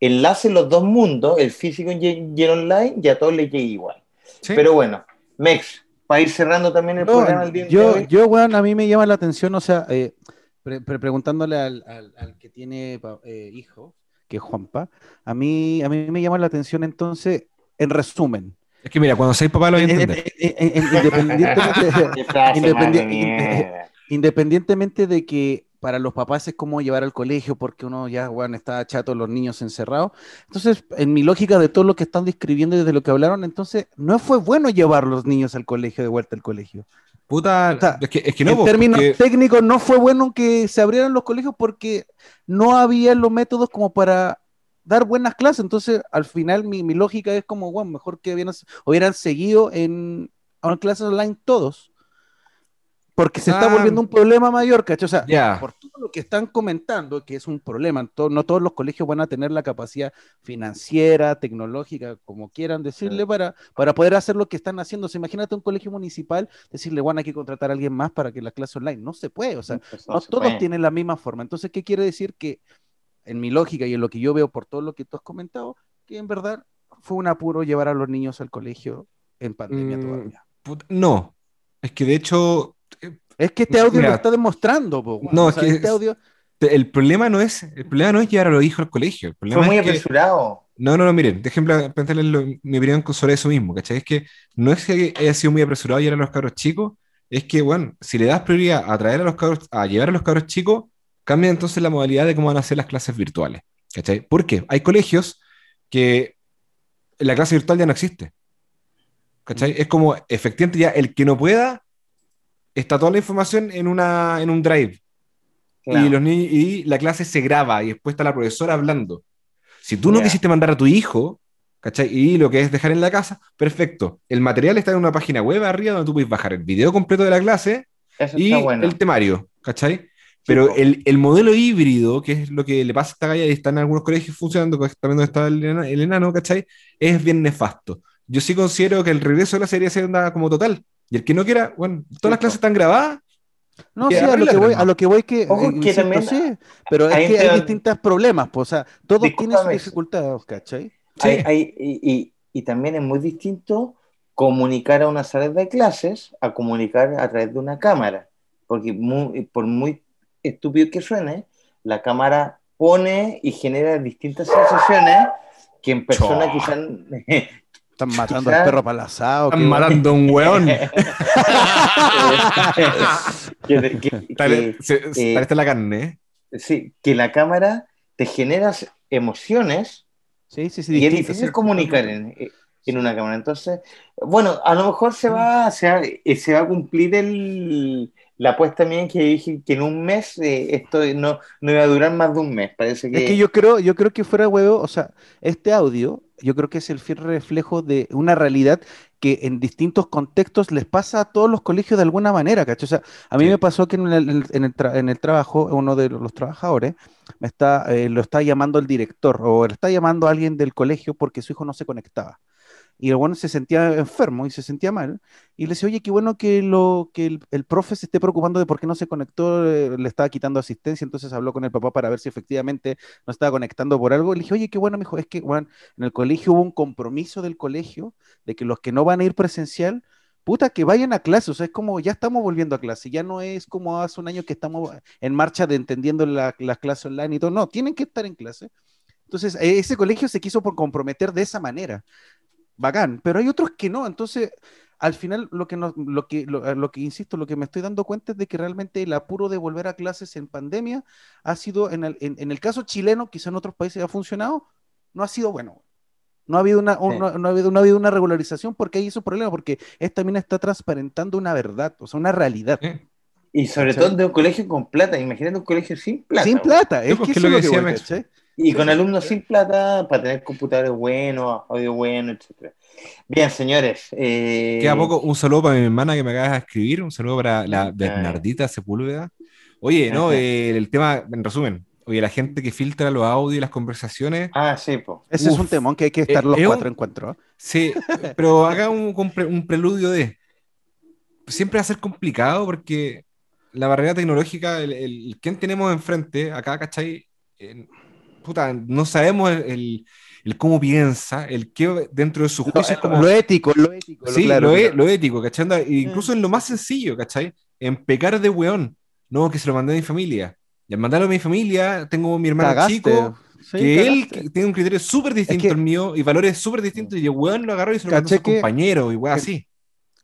enlace los dos mundos, el físico y el online, y a todos les llegue igual. Sí. Pero bueno, Mex, para ir cerrando también el No, programa el día de yo, hoy. yo, weón, a mí me llama la atención, o sea, eh, pre- pre- preguntándole al, al- al que tiene eh, hijo, que es Juanpa, a mí, a mí me llama la atención entonces, en resumen, Es que mira, cuando seas papá lo voy a en- en- entender. en- en- en- independientemente, independientemente de que para los papás es como llevar al colegio porque uno ya, bueno, está chato, los niños encerrados. Entonces, en mi lógica de todo lo que están describiendo y de lo que hablaron, entonces, no fue bueno llevar los niños al colegio, de vuelta al colegio. Puta, O sea, es que, es que no, en po, términos porque- técnicos, no fue bueno que se abrieran los colegios porque no había los métodos como para dar buenas clases. Entonces, al final, mi, mi lógica es como, bueno, mejor que hubieran, hubieran seguido en, en clases online todos. Porque se está Ah. volviendo un problema mayor, ¿cachai? O sea, por todo lo que están comentando, que es un problema, no todos los colegios van a tener la capacidad financiera, tecnológica, como quieran decirle, para, para poder hacer lo que están haciendo. O sea, imagínate un colegio municipal, decirle, bueno, hay que contratar a alguien más para que la clase online. No se puede, o sea, Pues no se todos puede. tienen la misma forma. Entonces, ¿qué quiere decir? Que en mi lógica y en lo que yo veo por todo lo que tú has comentado, que en verdad fue un apuro llevar a los niños al colegio en pandemia Mm, todavía. no. Es que de hecho, eh, Es que este audio Mira, lo está demostrando, po, no, O es sea, que este es- audio el problema no es, el problema no es llevar a los hijos al colegio. El problema Fue muy es que- apresurado. No, no, no, miren, déjenme pensarles lo- mi opinión sobre eso mismo, ¿cachai? Es que no es que haya sido muy apresurado llevar a los cabros chicos, es que, bueno, si le das prioridad a traer a los cabros, a llevar a los cabros chicos, cambia entonces la modalidad de cómo van a hacer las clases virtuales, ¿cachai? Porque hay colegios que la clase virtual ya no existe, ¿cachai? Es como, efectivamente, ya el que no pueda, está toda la información en, una, en un drive Claro. y, los ni- y la clase se graba y después está la profesora hablando. Si tú no quisiste mandar a tu hijo, ¿cachai? Y lo que es dejar en la casa, perfecto. El material está en una página web arriba donde tú puedes bajar el video completo de la clase Eso y bueno. el temario, ¿cachai? Pero el, el modelo híbrido, que es lo que le pasa a esta galla y está en algunos colegios funcionando, que también donde está el, ena- el enano, ¿cachai? Es bien nefasto. Yo sí considero que el regreso de la serie sea onda como total. Y el que no quiera, bueno, todas las po. clases están grabadas. No, sí, a lo que voy, a lo que voy que, Ojo, eh, que insisto, también sí, pero es que hay distintos problemas, pues, o sea, todos tienen sus dificultades, ¿cachai? Sí. Hay- hay- y, y- y también es muy distinto comunicar a una sala de clases a comunicar a través de una cámara. Porque muy- por muy estúpido que suene, la cámara pone y genera distintas sensaciones que en personas Chua. quizás... Están matando al perro palazado. Están matando a un weón. que, que- Dale, que- se- se- eh, está la carne, sí, que la cámara te genera emociones Sí, sí, sí. y es difícil sí. comunicar en, en una cámara. Entonces, bueno, a lo mejor se va, se va, eh, se va a cumplir el, la apuesta mía que dije que en un mes eh, esto no, no iba a durar más de un mes. Parece que, Es que yo creo, yo creo que fuera huevo, o sea, este audio, yo creo que es el fiel reflejo de una realidad que en distintos contextos les pasa a todos los colegios de alguna manera, ¿cachai? O sea, a mí Sí. me pasó que en el, en el- en el tra- en el trabajo, uno de los trabajadores me está, eh, lo está llamando el director o le está llamando a alguien del colegio porque su hijo no se conectaba. Y el bueno se sentía enfermo y se sentía mal. Y le decía, oye, qué bueno que, lo, que el, el profe se esté preocupando de por qué no se conectó, eh, le estaba quitando asistencia, entonces habló con el papá para ver si efectivamente no estaba conectando por algo. Le dije, oye, qué bueno, me es que bueno, en el colegio hubo un compromiso del colegio de que los que no van a ir presencial, puta, que vayan a clase, o sea, es como, ya estamos volviendo a clase, ya no es como hace un año que estamos en marcha de entendiendo la- las clases online y todo, no, tienen que estar en clase. Entonces, e- ese colegio se quiso por comprometer de esa manera. Bacán, pero hay otros que no. Entonces, al final, lo que, nos- lo que, lo, lo que insisto, lo que me estoy dando cuenta es de que realmente el apuro de volver a clases en pandemia ha sido, en el, en, en el caso chileno, quizá en otros países ha funcionado, no ha sido bueno. No ha habido una, un- Sí. no, no ha habido, no ha habido una regularización porque hay esos problemas, porque esta mina está transparentando una verdad, o sea, una realidad. ¿Eh? Y sobre ¿Cachai? todo de un colegio con plata. Imagínate un colegio sin plata. Sin plata, es porque que es eso lo es que lo que decía. Y con alumnos sin plata para tener computadores buenos, audio bueno, etcétera. Bien, señores. eh, Queda poco, un saludo para mi hermana que me acaba de escribir, un saludo para la. Bernardita Sepúlveda. Oye, no. Eh, el tema, en resumen, oye, la gente que filtra los audios y las conversaciones, Ah, sí, pues. Ese es un temón que hay que estar Eh, los un- cuatro encuentros. sí, pero haga un, un pre- un preludio de. Siempre va a ser complicado porque la barrera tecnológica, el, el- quién tenemos enfrente, acá, ¿cachai? Puta, no sabemos el, el- el cómo piensa, el qué dentro de sus juicios, como Lo ético, lo ético. Sí, claro, lo, e- claro. lo ético, ¿cachai? E incluso en lo más sencillo, ¿cachai? En pecar de weón. No, que se lo mandé a mi familia. Y al mandarlo a mi familia, tengo mi hermano Cagaste. chico, Sí, que él que tiene un criterio súper distinto que- al mío y valores súper distintos. Y el weón lo agarró y se lo mandó a su compañero y weón así.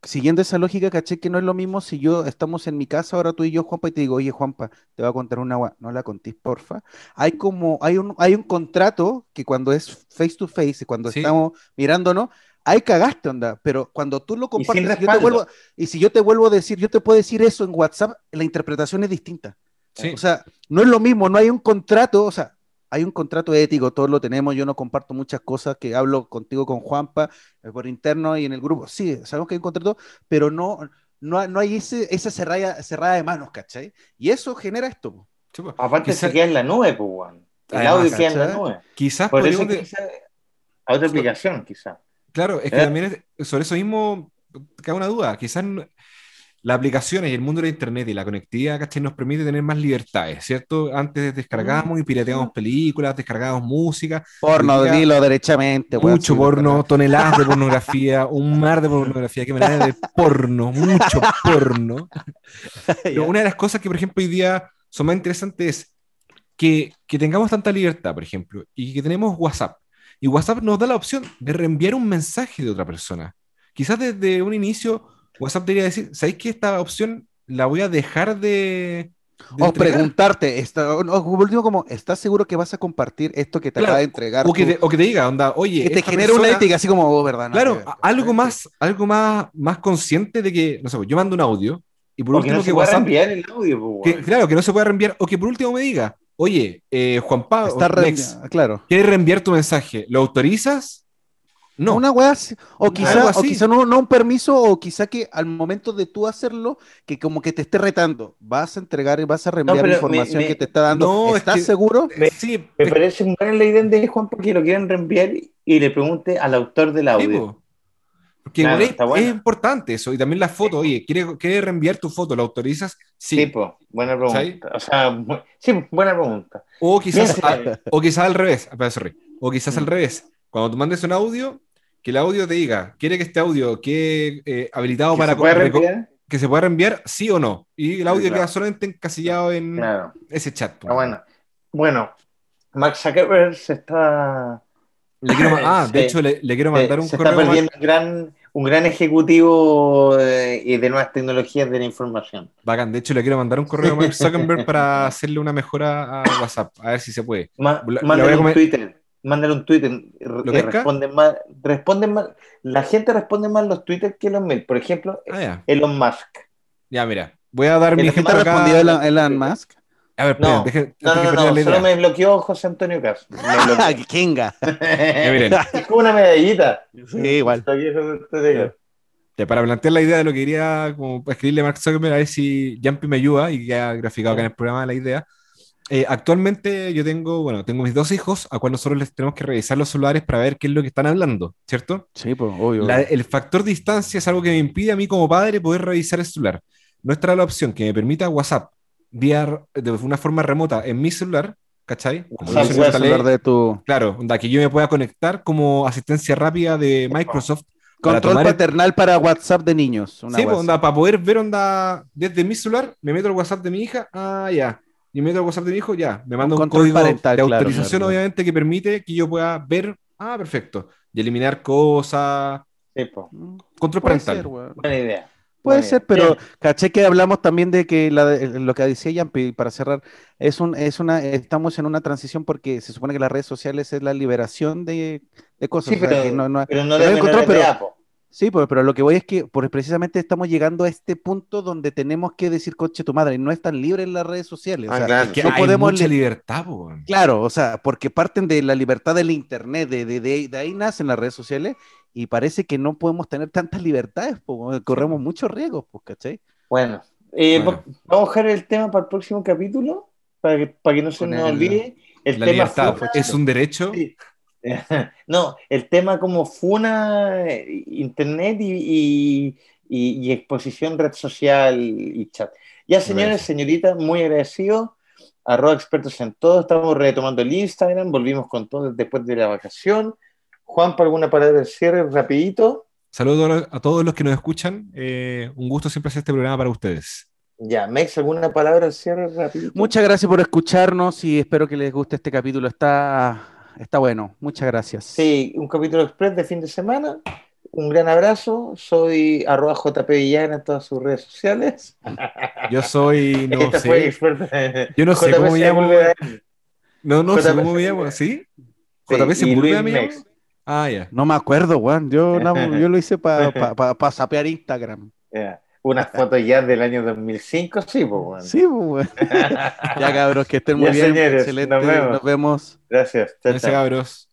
Siguiendo esa lógica, caché que no es lo mismo si yo estamos en mi casa, ahora tú y yo, Juanpa, y te digo, oye, Juanpa, te voy a contar una agua, no la contís, porfa. Hay como, hay un, hay un contrato que cuando es face to face cuando Sí. estamos mirándonos, ahí cagaste, onda, pero cuando tú lo compartes, y yo te vuelvo, y si yo te vuelvo a decir, yo te puedo decir eso en WhatsApp, la interpretación es distinta. Sí. O sea, no es lo mismo, no hay un contrato, o sea, hay un contrato ético, todos lo tenemos, yo no comparto muchas cosas que hablo contigo con Juanpa eh, por interno y en el grupo, sí, sabemos que hay un contrato, pero no, no, no hay ese, esa cerrada, cerrada de manos, ¿cachai? Y eso genera esto. pues. Aparte Quizá- se queda en la nube, pues, weón. El Además, audio queda en la nube. Quizás Por eso a otra aplicación, quizá. Claro, es que ¿Eh? también es- sobre eso mismo cabe una duda. Quizás no- las aplicaciones y el mundo de internet y la conectividad, ¿cachai? Nos permite tener más libertades, ¿cierto? Antes descargábamos y pirateábamos películas, descargábamos música, Porno, día, dilo derechamente. mucho sí, porno, toneladas de pornografía, un mar de pornografía, que manera de porno, mucho porno. Pero una de las cosas que, por ejemplo, hoy día son más interesantes es que, que tengamos tanta libertad, por ejemplo, y que tenemos WhatsApp. Y WhatsApp nos da la opción de reenviar un mensaje de otra persona. Quizás desde un inicio WhatsApp debería decir, ¿sabéis que esta opción la voy a dejar de... de O entregar? preguntarte, está, o, o por último, como, ¿estás seguro que vas a compartir esto que te Claro, acaba de entregar? O que, tu- te, o que te diga, onda, oye, que te esta genere una ética, así como, oh, ¿verdad? Nada Claro, algo más, algo más, más consciente de que, no sé, pues, yo mando un audio y por último no que se puede WhatsApp, enviar el audio, pues, que, claro, que no se pueda reenviar, o que por último me diga, oye, eh, Juan Pablo, claro. ¿quieres reenviar tu mensaje? ¿Lo autorizas? No. Una weá o quizá, o quizá no, no un permiso, o quizá que al momento de tú hacerlo, que como que te esté retando, vas a entregar y vas a reenviar pero información me- me- que te está dando. No, es ¿Estás que- seguro? Eh, sí, Me es- parece un gran la idea de Juan porque lo quieren reenviar y le pregunte al autor del audio. po. Porque Claro, es, bueno. importante eso. Y también la foto, oye, ¿quieres, quieres reenviar tu foto? ¿Lo autorizas? Sí. Buena pregunta. O sea, sí, buena pregunta. O quizás, Bien, a- o quizás al revés. espera, sorry. O quizás al Mm. revés. Cuando tú mandes un audio, que el audio te diga, ¿quiere que este audio quede eh, habilitado ¿Que para se que se pueda reenviar, sí o no? Y el audio claro. queda solamente encasillado en Claro, ese chat. está bueno. Bueno, Mark Zuckerberg se está, Le quiero ah, de Sí. hecho, le, le quiero mandar un se correo. está perdiendo un gran, un gran ejecutivo eh, de nuevas tecnologías de la información. Bacán, de hecho, le quiero mandar un correo a Mark Zuckerberg para hacerle una mejora a WhatsApp, a ver si se puede. Ma- mándale un Twitter. Mándale un Twitter. y pesca? responden más, responden más. La gente responde más los Twitter que los mails. Por ejemplo, Ah, ya. Elon Musk. Ya, mira. Voy a dar mi ejemplo ¿Te ha respondido Elon, Elon Musk? A ver, No, deje- No, deje no, no, termine la solo idea. me bloqueó José Antonio Cas. Kinga. Ya, es como una medallita. Sí, igual. Ya, para plantear la idea de lo que quería como escribirle a Mark Zuckerberg, a ver si Jumpy me ayuda y queda graficado acá en el programa la idea. Eh, actualmente yo tengo, bueno, tengo mis dos hijos, a cual nosotros les tenemos que revisar los celulares para ver qué es lo que están hablando, ¿cierto? Sí, pues, obvio. La- el factor distancia es algo que me impide a mí como padre poder revisar el celular. No está la opción que me permita WhatsApp vía de una forma remota en mi celular, ¿cachai? Como WhatsApp el celular de tu Claro, onda, que yo me pueda conectar como asistencia rápida de Microsoft. para control el- paternal para WhatsApp de niños. Una Sí, pues, onda, para poder ver onda desde mi celular, me meto al WhatsApp de mi hija, ah, ya. Y me meto al WhatsApp de mi hijo, ya. Me manda un, control código parental, de autorización, claro. obviamente, que permite que yo pueda ver, ah, perfecto. Y eliminar cosas. Sí, po. así. Control Puede parental. ser. Buena idea. Puede Buena ser, idea. pero Bien. caché que hablamos también de que la de- lo que decía Yampi, para cerrar, es un, es una, estamos en una transición porque se supone que las redes sociales es la liberación de, de cosas. Sí, o sea, pero, no- no- pero no de encontró, pero-. Sí, pues, pero lo que voy es que por, precisamente estamos llegando a este punto donde tenemos que decir, coche tu madre, no están libres las redes sociales. o Ah, sea, claro. Que No hay podemos mucha libertad, po. Claro, o sea, porque parten de la libertad del Internet, de, de, de- de ahí nacen las redes sociales y parece que no podemos tener tantas libertades, corremos muchos riesgos, pues, ¿cachai? Bueno, eh, Bueno. va- vamos a dejar el tema para el próximo capítulo, para que, para que no se Con nos el- olvide. El La tema libertad funa- es un derecho. Sí. No, el tema como funa, eh, internet y, y- y- y exposición red social y chat. Ya, señores, señoritas, muy agradecido. Arroba expertos en todo. Estamos retomando el Instagram. Volvimos con todo después de la vacación. Juan, ¿para alguna palabra de cierre rapidito? Saludos a todos los que nos escuchan. Eh, un gusto siempre hacer este programa para ustedes. Ya, Mex, ¿alguna palabra de cierre rapidito? Muchas gracias por escucharnos y espero que les guste este capítulo. Está, está bueno. Muchas gracias. Sí, un capítulo express de fin de semana. Un gran abrazo. Soy arroba JP Villana en todas sus redes sociales. Yo soy, no Esta fue sé. experta. Yo no sé JP cómo me llamo. No, no sé cómo me llamo. ¿Sí? JP Luis me. Ah, ya. No me acuerdo, Juan. Yo, no, yo lo hice para pa, pa- sapear Instagram. Ya. Unas fotos ya del año 2005, sí, pues bueno. Sí, pues, weón. Ya, cabros, que estén muy Ya, bien. señores, Excelente. nos vemos. Nos vemos. Gracias. Chao, Gracias, chao. cabros.